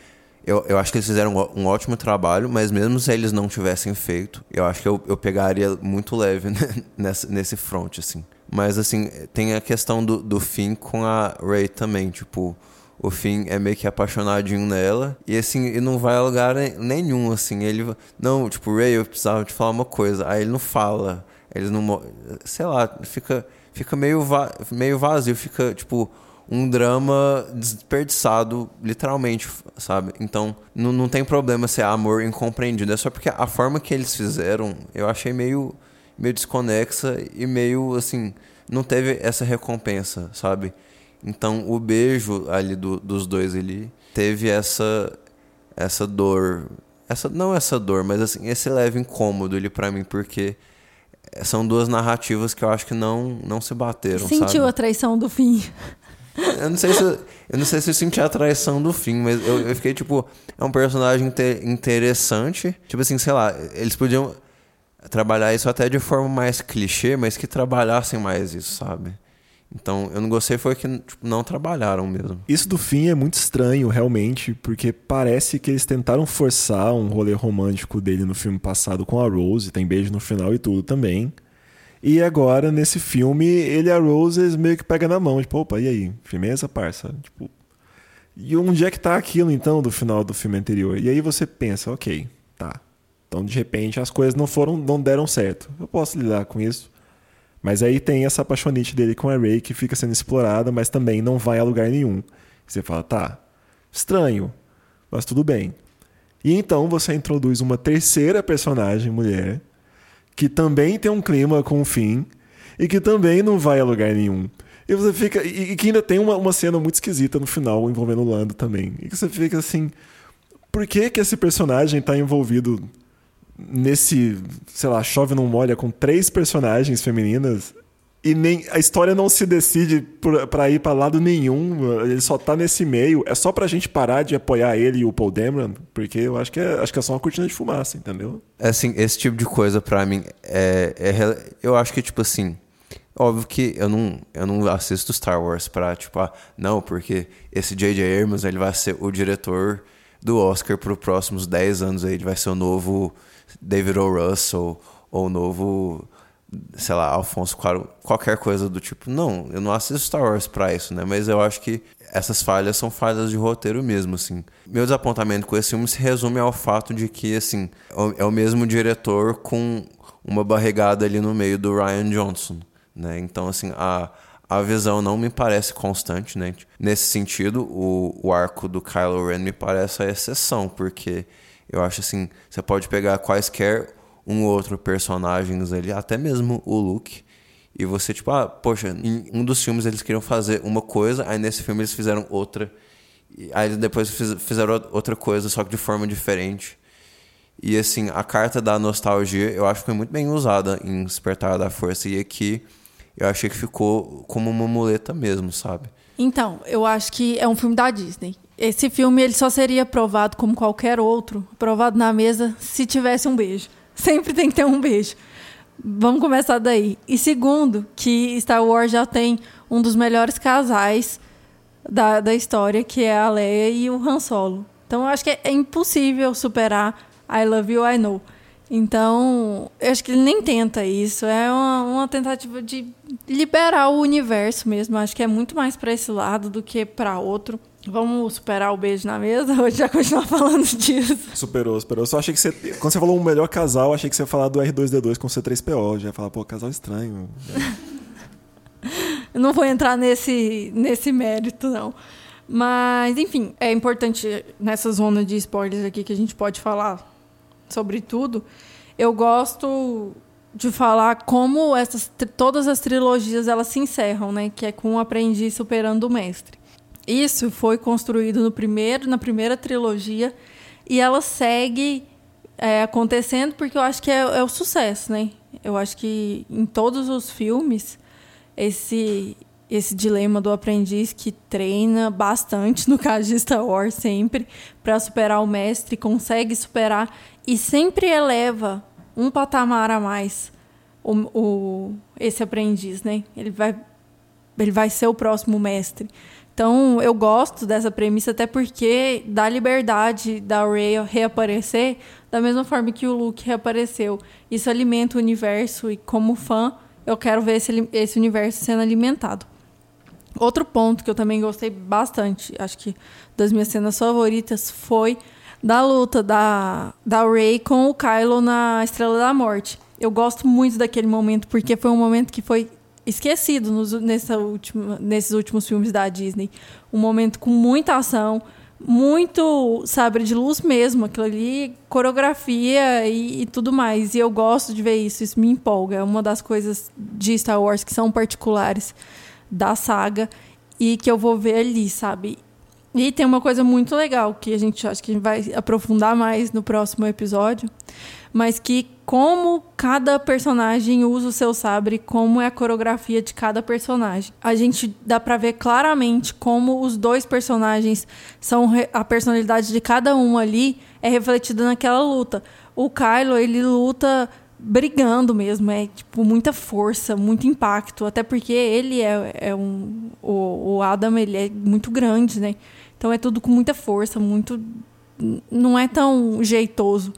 eu, eu acho que eles fizeram um um ótimo trabalho, mas mesmo se eles não tivessem feito, eu acho que eu, eu pegaria muito leve né, nessa, nesse front, assim. Mas, assim, tem a questão do, do Finn com a Rey também, tipo... O Finn é meio que apaixonadinho nela. E assim, ele não vai a lugar ne- nenhum, assim. Ele. Não, tipo, Ray, eu precisava te falar uma coisa. Aí ele não fala. Eles não. Sei lá, fica, fica meio, va meio vazio. Fica, tipo, um drama desperdiçado, literalmente, sabe? Então, não, não tem problema ser amor incompreendido. É só porque a forma que eles fizeram, eu achei meio, meio desconexa e meio, assim, não teve essa recompensa, sabe? Então, o beijo ali do- dos dois ali teve essa essa dor, essa não essa dor, mas assim, esse leve incômodo ali pra mim, porque são duas narrativas que eu acho que não não se bateram, Sentiu sabe? a traição do fim. Eu não sei se eu, eu não sei se eu senti a traição do fim, mas eu, eu fiquei tipo, é um personagem inte- interessante. Tipo assim, sei lá, eles podiam trabalhar isso até de forma mais clichê, mas que trabalhassem mais isso, sabe? Então, eu não gostei foi que tipo, não trabalharam mesmo. Isso do fim é muito estranho, realmente, porque parece que eles tentaram forçar um rolê romântico dele no filme passado com a Rose, tem beijo no final e tudo também. E agora, nesse filme, ele e a Rose meio que pegam na mão, tipo, opa, e aí? Firmeza, parça? Tipo, e onde é que tá aquilo, então, do final do filme anterior? E aí você pensa, ok, tá. Então, de repente, as coisas não foram, não deram certo. Eu posso lidar com isso. Mas aí tem essa apaixonite dele com a Ray que fica sendo explorada, mas também não vai a lugar nenhum. Você fala, tá, estranho, mas tudo bem. E então você introduz uma terceira personagem, mulher, que também tem um clima com o fim e que também não vai a lugar nenhum. E você fica. E, e que ainda tem uma, uma cena muito esquisita no final envolvendo o Lando também. E que você fica assim. Por que, que esse personagem tá envolvido nesse, sei lá, chove não molha com três personagens femininas e nem a história não se decide pra ir pra lado nenhum, ele só tá nesse meio. É só pra gente parar de apoiar ele e o Paul Dameron, porque eu acho que é, acho que é só uma cortina de fumaça, entendeu? Assim, esse tipo de coisa pra mim é, é eu acho que tipo assim, óbvio que eu não eu não assisto Star Wars pra tipo, ah, não, porque esse J.J. Abrams, ele vai ser o diretor do Oscar pro próximos 10 anos aí, ele vai ser o novo David O. Russell ou o novo sei lá, Alfonso Cuarón, qualquer coisa do tipo. Não, eu não assisto Star Wars pra isso, né? Mas eu acho que essas falhas são falhas de roteiro mesmo, assim. Meu desapontamento com esse filme se resume ao fato de que, assim, é o- é o mesmo diretor com uma barrigada ali no meio do Ryan Johnson, né? Então, assim, a, a visão não me parece constante, né? Nesse sentido, o, o arco do Kylo Ren me parece a exceção, porque eu acho assim, você pode pegar quaisquer um ou outro personagens ali, até mesmo o Luke, e você, tipo, ah, poxa, em um dos filmes eles queriam fazer uma coisa, aí nesse filme eles fizeram outra, aí depois fiz- fizeram outra coisa, só que de forma diferente. E assim, a carta da nostalgia eu acho que foi muito bem usada em Despertar da Força, e aqui eu achei que ficou como uma muleta mesmo, sabe? Então, eu acho que é um filme da Disney. Esse filme ele só seria aprovado como qualquer outro, aprovado na mesa, se tivesse um beijo. Sempre tem que ter um beijo. Vamos começar daí. E segundo, que Star Wars já tem um dos melhores casais da, da história, que é a Leia e o Han Solo. Então, eu acho que é, é impossível superar I Love You, I Know. Então, eu acho que ele nem tenta isso. É uma, uma tentativa de liberar o universo mesmo. Acho que é muito mais para esse lado do que para outro. Vamos superar o beijo na mesa ou já continuar falando disso? Superou, superou. Só achei que você. Quando você falou o melhor casal, achei que você ia falar do R2D2 com C3PO. Já ia falar, pô, casal estranho. Eu não vou entrar nesse, nesse mérito, não. Mas, enfim, é importante nessa zona de spoilers aqui que a gente pode falar sobre tudo. Eu gosto de falar como essas todas as trilogias elas se encerram, né? Que é com o aprendiz superando o mestre. Isso foi construído no primeiro, na primeira trilogia e ela segue é, acontecendo porque eu acho que é, é o sucesso, né? Eu acho que em todos os filmes esse esse dilema do aprendiz que treina bastante, no Star Wars, sempre, para superar o mestre, consegue superar e sempre eleva um patamar a mais o, o, esse aprendiz, né? Ele vai, ele vai ser o próximo mestre. Então, eu gosto dessa premissa, até porque dá liberdade da Rey reaparecer da mesma forma que o Luke reapareceu. Isso alimenta o universo e, como fã, eu quero ver esse, esse universo sendo alimentado. Outro ponto que eu também gostei bastante, acho que das minhas cenas favoritas, foi da luta da, da Rey com o Kylo na Estrela da Morte. Eu gosto muito daquele momento, porque foi um momento que foi esquecido nos, nessa última, nesses últimos filmes da Disney. Um momento com muita ação, muito sabre de luz mesmo, aquilo ali, coreografia e, e, tudo mais. E eu gosto de ver isso, isso me empolga. É uma das coisas de Star Wars que são particulares da saga e que eu vou ver ali, sabe? E tem uma coisa muito legal que a gente acho que a gente vai aprofundar mais no próximo episódio, mas que como cada personagem usa o seu sabre, como é a coreografia de cada personagem. A gente dá para ver claramente como os dois personagens são a personalidade de cada um ali é refletida naquela luta. O Kylo, ele luta brigando mesmo, é tipo muita força, muito impacto, até porque ele é, é um o, o Adam ele é muito grande, né? Então é tudo com muita força, muito não é tão jeitoso.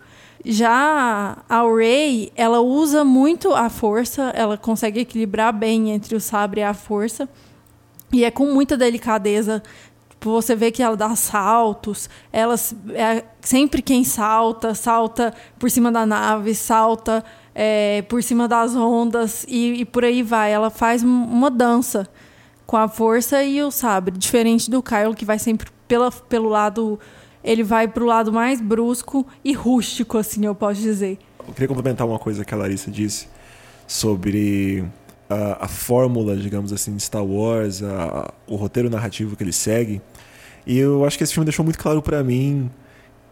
Já a Rey, ela usa muito a força, ela consegue equilibrar bem entre o sabre e a força. E é com muita delicadeza. Tipo, você vê que ela dá saltos, ela é sempre quem salta, salta por cima da nave, salta é, por cima das ondas e, e por aí vai. Ela faz uma dança com a força e o sabre, diferente do Kylo que vai sempre pela, pelo lado ele vai para o lado mais brusco e rústico, assim, eu posso dizer. Eu queria complementar uma coisa que a Larissa disse sobre a, a fórmula, digamos assim, de Star Wars, a, o roteiro narrativo que ele segue. E eu acho que esse filme deixou muito claro para mim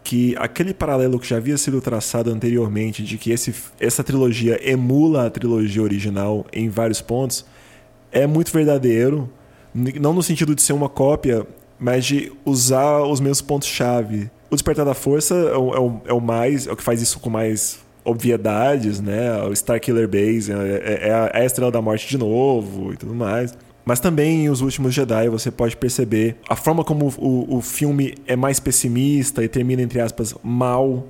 que aquele paralelo que já havia sido traçado anteriormente de que esse, essa trilogia emula a trilogia original em vários pontos é muito verdadeiro. Não no sentido de ser uma cópia, mas de usar os meus pontos-chave. O Despertar da Força é o, é o, é o mais. é o que faz isso com mais obviedades, né? O Star Killer Base é, é, é, a, é a Estrela da Morte de novo e tudo mais. Mas também em Os Últimos Jedi você pode perceber a forma como o, o filme é mais pessimista e termina, entre aspas, mal,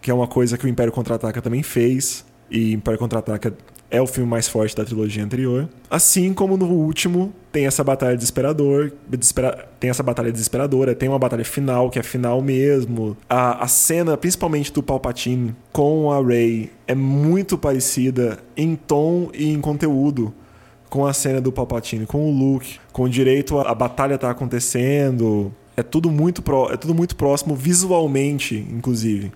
que é uma coisa que o Império Contra-Ataca também fez. E Império Contra-Ataca é o filme mais forte da trilogia anterior. Assim como no último tem essa batalha desesperador, desespera, tem essa batalha desesperadora, tem uma batalha final que é final mesmo. A, a cena, principalmente do Palpatine com a Rey, é muito parecida em tom e em conteúdo com a cena do Palpatine, com o Luke, com direito a, a batalha tá acontecendo. É tudo muito pro, é tudo muito próximo visualmente, inclusive.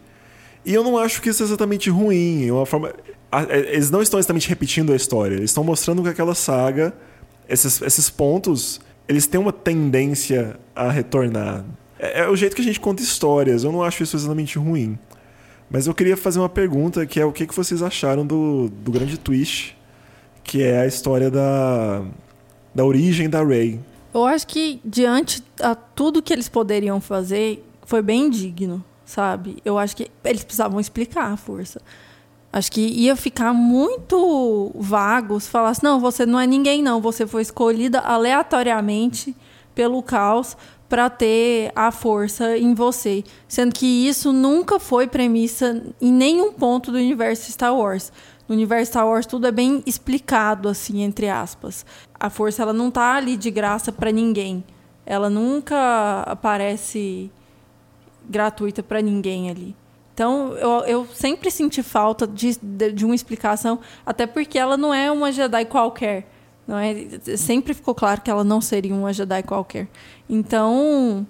E eu não acho que isso é exatamente ruim. É uma forma, é, eles não estão exatamente repetindo a história, eles estão mostrando que aquela saga, esses, esses pontos, eles têm uma tendência a retornar. É, é, o jeito que a gente conta histórias, eu não acho isso exatamente ruim. Mas eu queria fazer uma pergunta, que é o que, que vocês acharam do, do grande twist, que é a história da, da origem da Rey. Eu acho que, diante a tudo que eles poderiam fazer, foi bem digno, sabe? Eu acho que eles precisavam explicar a força. Acho que ia ficar muito vago se falasse: não, você não é ninguém, não. Você foi escolhida aleatoriamente pelo caos para ter a força em você. Sendo que isso nunca foi premissa em nenhum ponto do universo Star Wars. No universo Star Wars tudo é bem explicado, assim, entre aspas. A força ela não tá ali de graça para ninguém. Ela nunca aparece gratuita para ninguém ali. Então, eu, eu sempre senti falta de, de, de, uma explicação, até porque ela não é uma Jedi qualquer. Não é? Sempre ficou claro que ela não seria uma Jedi qualquer. Então,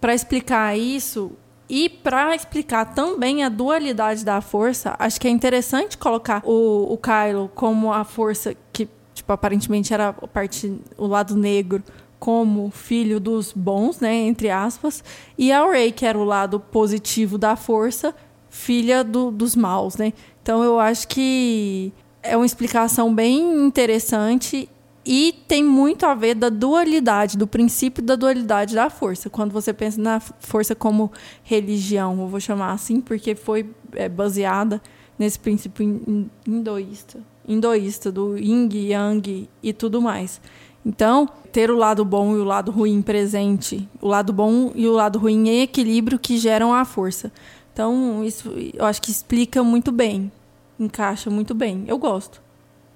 para explicar isso e para explicar também a dualidade da força, acho que é interessante colocar o, o Kylo como a força que, tipo, aparentemente era a parte, o lado negro, como filho dos bons, né, entre aspas, e a Rey, que era o lado positivo da força, filha do, dos maus, né? Então eu acho que é uma explicação bem interessante E tem muito a ver da dualidade, do princípio da dualidade da força. Quando você pensa na força como religião, eu vou chamar assim, porque foi é, baseada nesse princípio hin- hinduísta, hinduísta do yin, yang e tudo mais. Então, ter o lado bom e o lado ruim presente, o lado bom e o lado ruim em equilíbrio que geram a força. Então, isso eu acho que explica muito bem, encaixa muito bem. Eu gosto.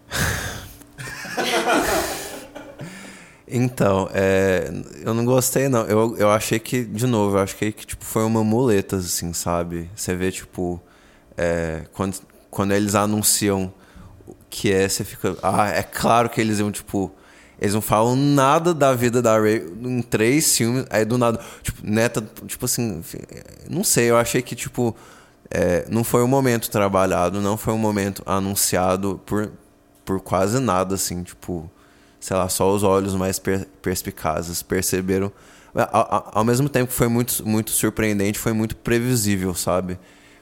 Então, é, eu não gostei, não. Eu, eu achei que, de novo, eu achei que tipo, foi uma muleta, assim, sabe? Você vê, tipo, é, quando, quando eles anunciam o que é, você fica. Ah, é claro que eles iam, tipo. Eles não falam nada da vida da Ray em três filmes, aí do nada. Tipo, neta, tipo assim. Não sei, eu achei que, tipo. é, não foi um momento trabalhado, não foi um momento anunciado por, por quase nada, assim, tipo sei lá, só os olhos mais per perspicazes perceberam. A- a- Ao mesmo tempo que foi muito, muito surpreendente, foi muito previsível, sabe?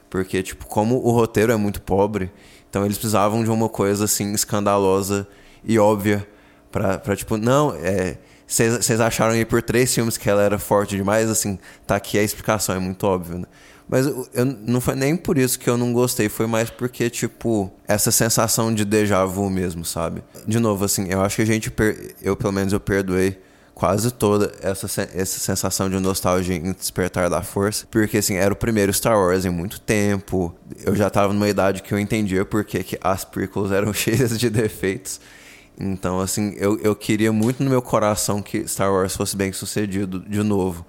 Porque, tipo, como o roteiro é muito pobre, então eles precisavam de uma coisa, assim, escandalosa e óbvia pra, pra tipo, não, é... Vocês acharam aí por três filmes que ela era forte demais, assim, tá aqui a explicação, é muito óbvio, né? Mas eu, eu- não foi nem por isso que eu não gostei, foi mais porque, tipo, essa sensação de déjà vu mesmo, sabe? De novo, assim, eu acho que a gente, per- eu pelo menos eu perdoei quase toda essa, essa sensação de nostalgia em Despertar da Força, porque, assim, era o primeiro Star Wars em muito tempo, eu já tava numa idade que eu entendia porque que as prequels eram cheias de defeitos, então, assim, eu, eu queria muito no meu coração que Star Wars fosse bem sucedido de novo.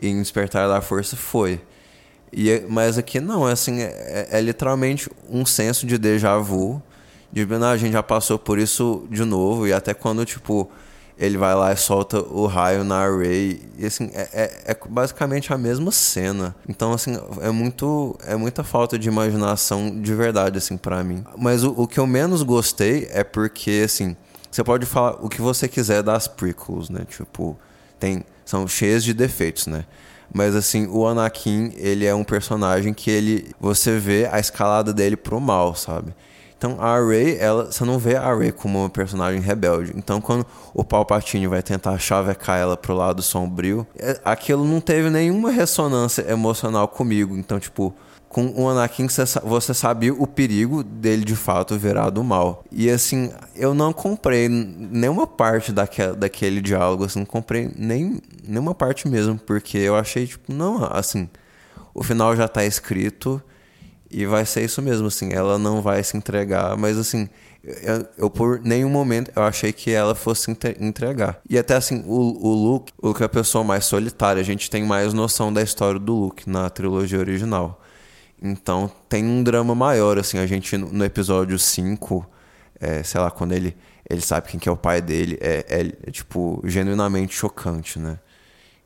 E em Despertar da Força foi. E, é- mas aqui não, é assim, é, é literalmente um senso de déjà vu. De, não, a gente já passou por isso de novo. E até quando, tipo, ele vai lá e solta o raio na Ray. E assim, é, é, é basicamente a mesma cena. Então, assim, é muito. É muita falta de imaginação de verdade, assim, para mim. Mas o, o que eu menos gostei é porque, assim, você pode falar o que você quiser das prequels, né? Tipo, tem, são cheias de defeitos, né? Mas assim, o Anakin, ele é um personagem que ele você vê a escalada dele pro mal, sabe? Então a Rey, ela, você não vê a Rey como uma personagem rebelde. Então quando o Palpatine vai tentar chavecar ela pro lado sombrio, é- aquilo não teve nenhuma ressonância emocional comigo. Então, tipo, com o Anakin você sa- você sabia o perigo dele de fato virar do mal. E assim, eu não comprei nenhuma parte daquele, daquele diálogo, assim, não comprei nem nenhuma parte mesmo, porque eu achei tipo, não, assim, o final já tá escrito e vai ser isso mesmo, assim, ela não vai se entregar, mas assim, eu, eu por nenhum momento eu achei que ela fosse entre- entregar. E até assim, o, o Luke, o Luke é a pessoa mais solitária, a gente tem mais noção da história do Luke na trilogia original. Então tem um drama maior, assim, a gente no episódio 5, é, sei lá, quando ele, ele sabe quem que é o pai dele, é, é, é, tipo, genuinamente chocante, né?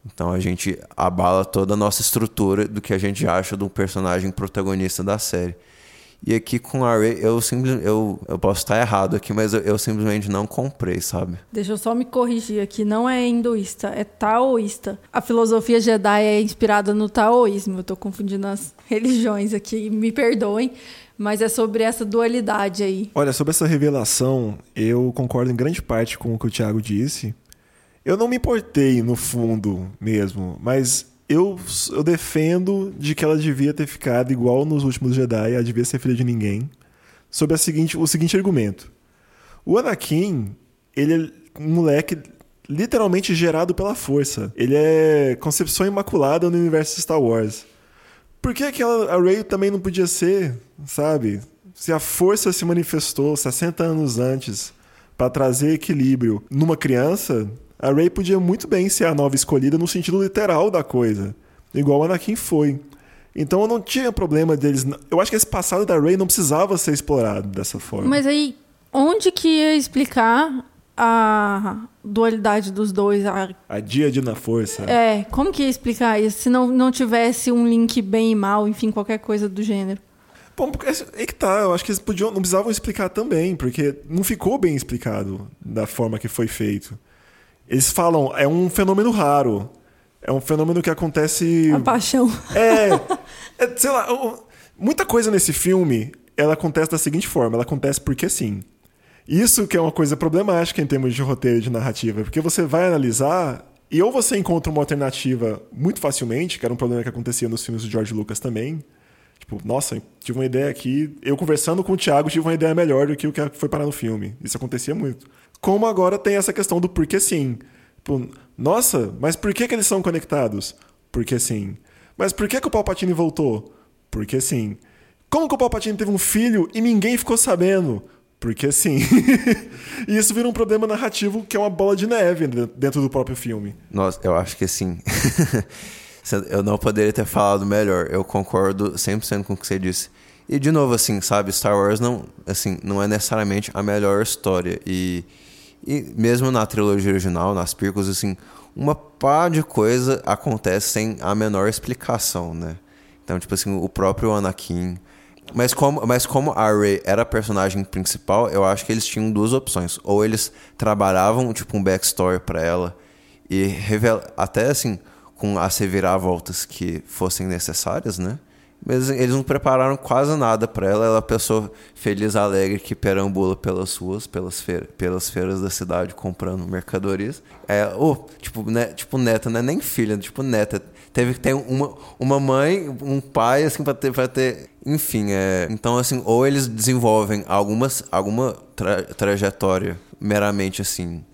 Então a gente abala toda a nossa estrutura do que a gente acha do personagem protagonista da série. E aqui com a Rey, eu simplesmente. Eu, eu posso estar errado aqui, mas eu, eu simplesmente não comprei, sabe? Deixa eu só me corrigir aqui, não é hinduísta, é taoísta. A filosofia Jedi é inspirada no taoísmo. Eu tô confundindo as religiões aqui, me perdoem, mas é sobre essa dualidade aí. Olha, sobre essa revelação, eu concordo em grande parte com o que o Thiago disse. Eu não me importei no fundo mesmo, mas eu, eu defendo de que ela devia ter ficado igual nos últimos Jedi, ela devia ser filha de ninguém. Sobre a seguinte, o seguinte argumento. O Anakin, ele é um moleque literalmente gerado pela força. Ele é concepção imaculada no universo Star Wars. Por que aquela, a Rey também não podia ser, sabe? Se a força se manifestou 60 anos antes para trazer equilíbrio numa criança, a Rey podia muito bem ser a nova escolhida no sentido literal da coisa, igual o Anakin foi. Então eu não tinha problema deles. Eu acho que esse passado da Rey não precisava ser explorado dessa forma. Mas aí, onde que ia explicar a dualidade dos dois? A- A Díade na força. É, como que ia explicar isso se não, não tivesse um link bem e mal, enfim, qualquer coisa do gênero? Bom, porque esse- aí que tá, eu acho que eles podiam, não precisavam explicar também, porque não ficou bem explicado da forma que foi feito. Eles falam, é um fenômeno raro. É um fenômeno que acontece. A paixão. É, é, sei lá, muita coisa nesse filme, ela acontece da seguinte forma, ela acontece porque sim. Isso que é uma coisa problemática em termos de roteiro e de narrativa, porque você vai analisar e ou você encontra uma alternativa muito facilmente, que era um problema que acontecia nos filmes do George Lucas também. Tipo, nossa, tive uma ideia aqui. Eu conversando com o Thiago tive uma ideia melhor do que o que foi parar no filme. Isso acontecia muito. Como agora tem essa questão do porquê sim. Tipo, nossa, mas por que, que eles são conectados? Porque sim. Mas por que, que o Palpatine voltou? Porque sim. Como que o Palpatine teve um filho e ninguém ficou sabendo? Porque sim. e isso vira um problema narrativo que é uma bola de neve dentro do próprio filme. Nossa, eu acho que sim. eu não poderia ter falado melhor. Eu concordo 100% com o que você disse. E de novo, assim, sabe, Star Wars não, assim, não é necessariamente a melhor história. E, e mesmo na trilogia original, nas prequels, assim, uma pá de coisa acontece sem a menor explicação, né? Então, tipo assim, o próprio Anakin, mas como, mas como a Rey era a personagem principal, eu acho que eles tinham duas opções. Ou eles trabalhavam, tipo, um backstory para ela e revela até assim, com as reviravoltas que fossem necessárias, né? Mas eles não prepararam quase nada para ela. Ela é pessoa feliz, alegre, que perambula pelas ruas, pelas, feiras, pelas feiras da cidade, comprando mercadorias. É, oh, tipo, né, tipo, neta, não é nem filha, tipo, neta teve que ter uma, uma mãe, um pai, assim, pra ter. Pra ter enfim, é, então, assim, ou eles desenvolvem algumas, alguma tra trajetória meramente, assim,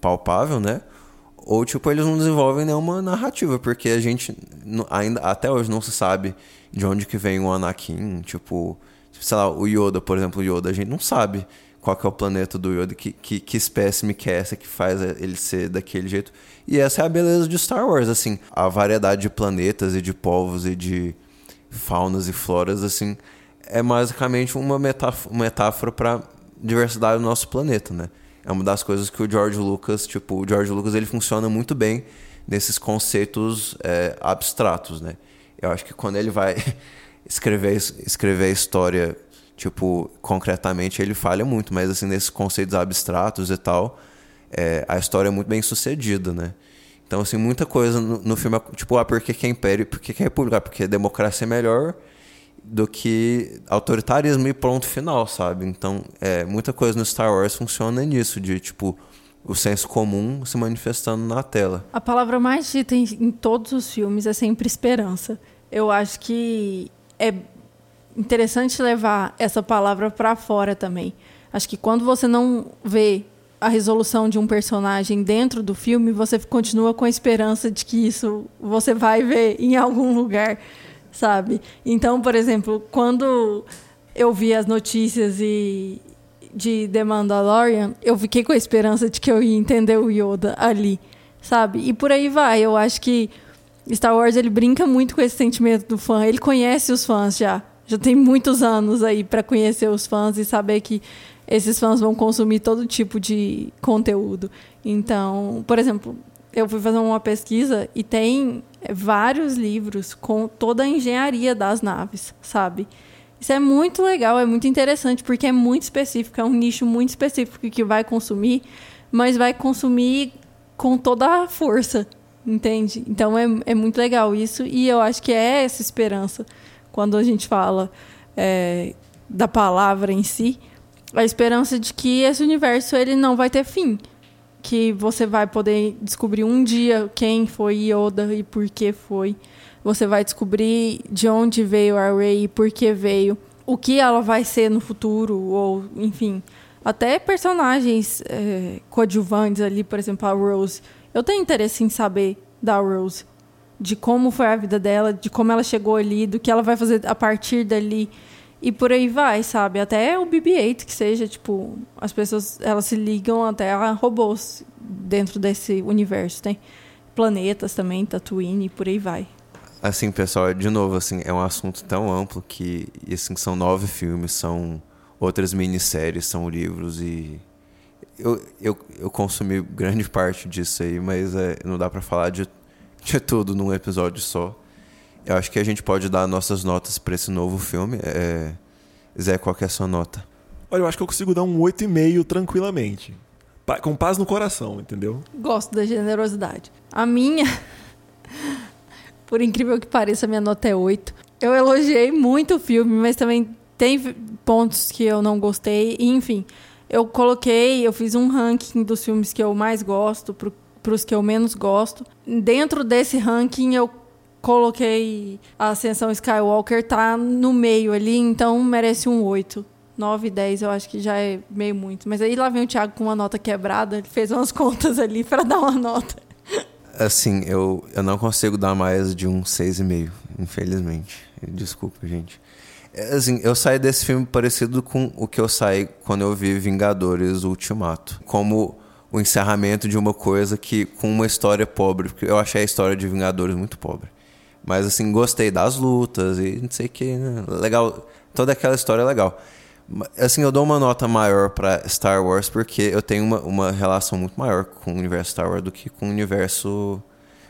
palpável, né? Ou, tipo, eles não desenvolvem nenhuma narrativa, porque a gente ainda até hoje não se sabe de onde que vem o Anakin, tipo, sei lá, o Yoda, por exemplo, o Yoda, a gente não sabe qual que é o planeta do Yoda, que, que, que espécime que é essa que faz ele ser daquele jeito. E essa é a beleza de Star Wars, assim, a variedade de planetas e de povos e de faunas e floras, assim, é basicamente uma metáfora para diversidade do nosso planeta, né? É uma das coisas que o George Lucas, tipo, o George Lucas ele funciona muito bem nesses conceitos é, abstratos, né? Eu acho que quando ele vai escrever escrever a história tipo, concretamente ele falha muito, mas assim, nesses conceitos abstratos e tal, é, a história é muito bem sucedida, né? Então, assim, muita coisa no, no filme é tipo, ah, por que, que é império, por que, que é república? Porque a democracia é melhor do que autoritarismo e ponto final, sabe? Então, é, muita coisa no Star Wars funciona nisso, de tipo, o senso comum se manifestando na tela. A palavra mais dita em, em todos os filmes é sempre esperança. Eu acho que é interessante levar essa palavra para fora também. Acho que quando você não vê a resolução de um personagem dentro do filme, você continua com a esperança de que isso você vai ver em algum lugar, sabe? Então, por exemplo, quando eu vi as notícias e de The Mandalorian, eu fiquei com a esperança de que eu ia entender o Yoda ali, sabe? E por aí vai. Eu acho que Star Wars ele brinca muito com esse sentimento do fã. Ele conhece os fãs já já tem muitos anos aí para conhecer os fãs e saber que esses fãs vão consumir todo tipo de conteúdo. Então, por exemplo, eu fui fazer uma pesquisa e tem vários livros com toda a engenharia das naves, sabe? Isso é muito legal, é muito interessante, porque é muito específico, é um nicho muito específico que vai consumir, mas vai consumir com toda a força, entende? Então é, é muito legal isso, e eu acho que é essa esperança quando a gente fala é, da palavra em si, a esperança de que esse universo ele não vai ter fim. Que você vai poder descobrir um dia quem foi Yoda e por que foi. Você vai descobrir de onde veio a Rey e por que veio. O que ela vai ser no futuro, ou enfim. Até personagens é, coadjuvantes ali, por exemplo, a Rose. Eu tenho interesse em saber da Rose de como foi a vida dela, de como ela chegou ali, do que ela vai fazer a partir dali. E por aí vai, sabe? Até o BB-8, que seja, tipo, as pessoas, elas se ligam até a robôs dentro desse universo. Tem planetas também, Tatooine, e por aí vai. Assim, pessoal, de novo, assim, é um assunto tão amplo que, assim, são nove filmes, são outras minisséries, são livros e... Eu, eu, eu consumi grande parte disso aí, mas é, não dá para falar de de tudo num episódio só. Eu acho que a gente pode dar nossas notas para esse novo filme. É... Zé, qual é a sua nota? Olha, eu acho que eu consigo dar um 8,5 tranquilamente. Com paz no coração, entendeu? Gosto da generosidade. A minha, por incrível que pareça, a minha nota é 8. Eu elogiei muito o filme, mas também tem pontos que eu não gostei. Enfim, Eu coloquei, eu fiz um ranking dos filmes que eu mais gosto para os que eu menos gosto. Dentro desse ranking eu coloquei a Ascensão Skywalker tá no meio ali, então merece um 8. 9 e 10 eu acho que já é meio muito. Mas aí lá vem o Thiago com uma nota quebrada, ele fez umas contas ali para dar uma nota. Assim, eu, eu não consigo dar mais de um 6,5, infelizmente. Desculpa, gente. É, assim, eu saí desse filme parecido com o que eu saí quando eu vi Vingadores Ultimato. Como o encerramento de uma coisa que com uma história pobre, porque eu achei a história de Vingadores muito pobre. Mas assim, gostei das lutas e não sei o que, né? legal, toda aquela história é legal. Assim, eu dou uma nota maior para Star Wars porque eu tenho uma, uma relação muito maior com o universo Star Wars do que com o universo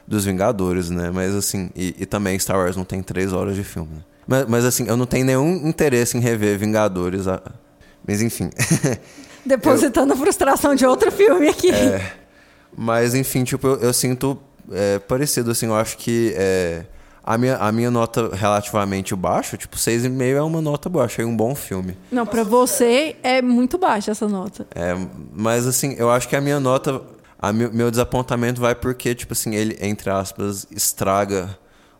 dos Vingadores, né? Mas assim, e, e também Star Wars não tem três horas de filme, né? mas, mas, assim, eu não tenho nenhum interesse em rever Vingadores. A... Mas enfim. Depositando eu... a frustração de outro filme aqui. É, mas enfim, tipo, eu, eu sinto é, parecido, assim, eu acho que. É, a minha, a minha nota relativamente baixa, tipo, 6,5 é uma nota baixa, é um bom filme. Não, para você é muito baixa essa nota. É, mas assim, eu acho que a minha nota, a meu, meu desapontamento vai porque, tipo assim, ele, entre aspas, estraga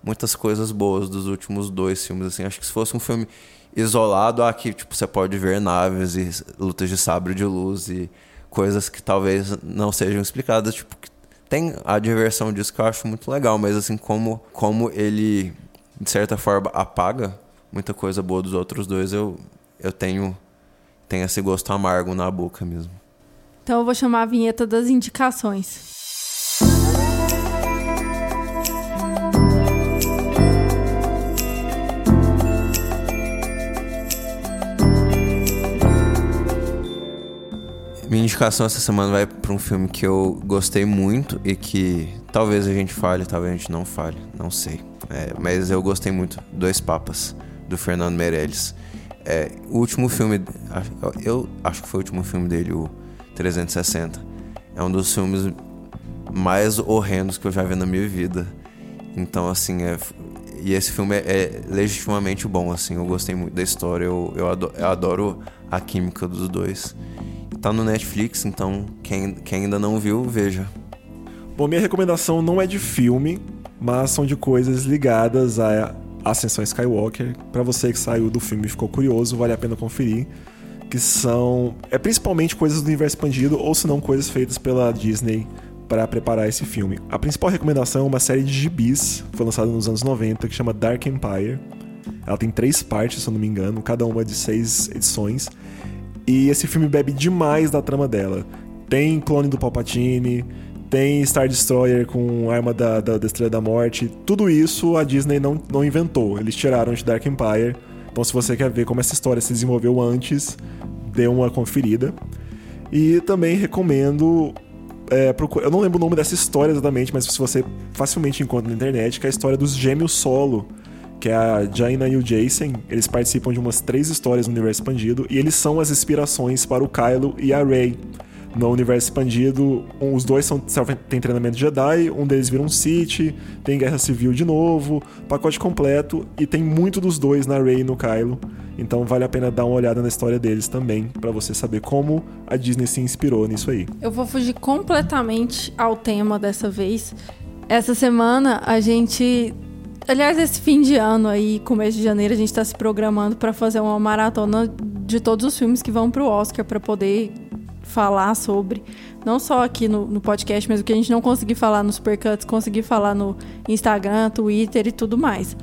muitas coisas boas dos últimos dois filmes, assim. Acho que se fosse um filme isolado, aqui, tipo, você pode ver naves e lutas de sabre de luz e coisas que talvez não sejam explicadas, tipo, que tem a diversão disso que eu acho muito legal, mas assim, como, como ele, de certa forma, apaga muita coisa boa dos outros dois, eu, eu tenho, tenho esse gosto amargo na boca mesmo. Então eu vou chamar a vinheta das indicações. Minha indicação essa semana vai para um filme que eu gostei muito e que talvez a gente fale, talvez a gente não fale, não sei. É, mas eu gostei muito, Dois Papas, do Fernando Meirelles. É, o último filme, eu acho que foi o último filme dele, o 360. É um dos filmes mais horrendos que eu já vi na minha vida. Então, assim, é, e esse filme é, é, legitimamente bom, assim. Eu gostei muito da história, eu, eu, adoro, eu adoro a química dos dois. Tá no Netflix, então quem, quem ainda não viu, veja. Bom, minha recomendação não é de filme, mas são de coisas ligadas à Ascensão Skywalker. Para você que saiu do filme e ficou curioso, vale a pena conferir. Que são. É principalmente coisas do universo expandido, ou se não, coisas feitas pela Disney para preparar esse filme. A principal recomendação é uma série de gibis, foi lançada nos anos 90, que chama Dark Empire. Ela tem três partes, se eu não me engano, cada uma de seis edições. E esse filme bebe demais da trama dela. Tem clone do Palpatine, tem Star Destroyer com arma da, da, da Estrela da Morte. Tudo isso a Disney não, não inventou. Eles tiraram de Dark Empire. Então, se você quer ver como essa história se desenvolveu antes, dê uma conferida. E também recomendo. É, eu não lembro o nome dessa história exatamente, mas se você facilmente encontra na internet, que é a história dos gêmeos solo que é a Jaina e o Jason. Eles participam de umas três histórias no universo expandido e eles são as inspirações para o Kylo e a Rey. No universo expandido, os dois são, têm treinamento Jedi, um deles vira um Sith, tem guerra civil de novo, pacote completo, e tem muito dos dois na Rey e no Kylo. Então vale a pena dar uma olhada na história deles também, para você saber como a Disney se inspirou nisso aí. Eu vou fugir completamente ao tema dessa vez. Essa semana a gente Aliás, esse fim de ano aí, começo de janeiro, a gente está se programando para fazer uma maratona de todos os filmes que vão para o Oscar para poder falar sobre, não só aqui no, no, podcast, mas o que a gente não conseguir falar no Supercuts, conseguir falar no Instagram, Twitter e tudo mais.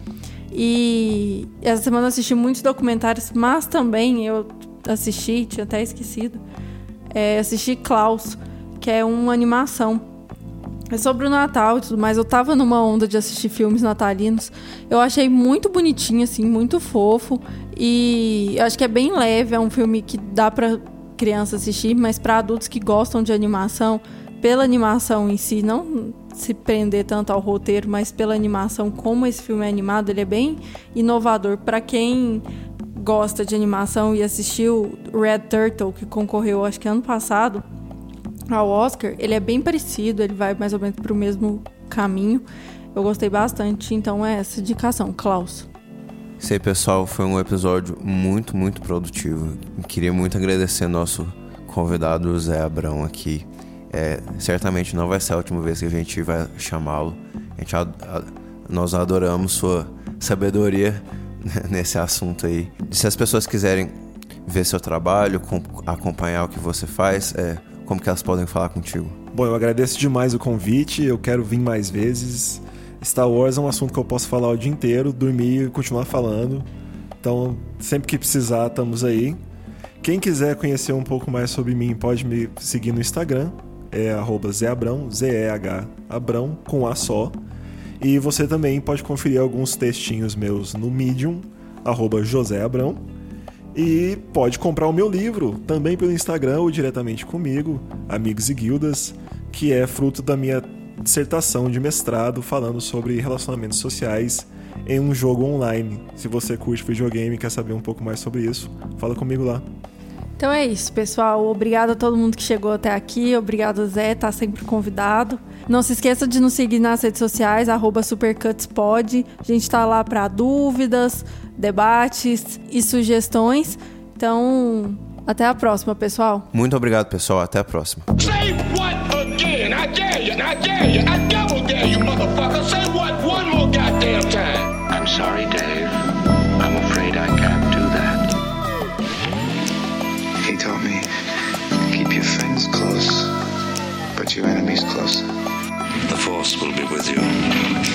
E essa semana eu assisti muitos documentários, mas também eu assisti, tinha até esquecido, é, assisti Klaus, que é uma animação é sobre o Natal e tudo mais. Eu tava numa onda de assistir filmes natalinos. Eu achei muito bonitinho, assim, muito fofo. E acho que é bem leve. É um filme que dá pra criança assistir, mas para adultos que gostam de animação, pela animação em si, não se prender tanto ao roteiro, mas pela animação, como esse filme é animado, ele é bem inovador. para quem gosta de animação e assistiu Red Turtle, que concorreu acho que ano passado ao Oscar, ele é bem parecido, ele vai mais ou menos para o mesmo caminho. Eu gostei bastante, então é essa indicação, Klaus. Isso aí, pessoal, foi um episódio muito, muito produtivo. Queria muito agradecer nosso convidado Zé Abrão aqui. É, certamente não vai ser a última vez que a gente vai chamá-lo. A gente ad- nós adoramos sua sabedoria nesse assunto aí. Se as pessoas quiserem ver seu trabalho, com- acompanhar o que você faz, é, como que elas podem falar contigo? Bom, eu agradeço demais o convite, eu quero vir mais vezes. Star Wars é um assunto que eu posso falar o dia inteiro, dormir e continuar falando. Então, sempre que precisar, estamos aí. Quem quiser conhecer um pouco mais sobre mim, pode me seguir no Instagram, é zeabrão, Z-E-H, Abrão, com A só. E você também pode conferir alguns textinhos meus no Medium, arroba José Abrão. E pode comprar o meu livro, também pelo Instagram ou diretamente comigo, Amigos e Guildas, que é fruto da minha dissertação de mestrado falando sobre relacionamentos sociais em um jogo online. Se você curte videogame e quer saber um pouco mais sobre isso, fala comigo lá. Então é isso, pessoal. Obrigado a todo mundo que chegou até aqui. Obrigado, Zé, tá sempre convidado. Não se esqueça de nos seguir nas redes sociais, supercutspod. A gente tá lá para dúvidas, debates e sugestões. Então, até a próxima, pessoal. Muito obrigado, pessoal. Até a próxima. Say what again? I dare you, I dare you, I double dare you, motherfucker. Say what one more goddamn time. I'm sorry, Dave. I'm afraid I can't do that. He taught me keep your friends close, but your enemies closer. The Force will be with you.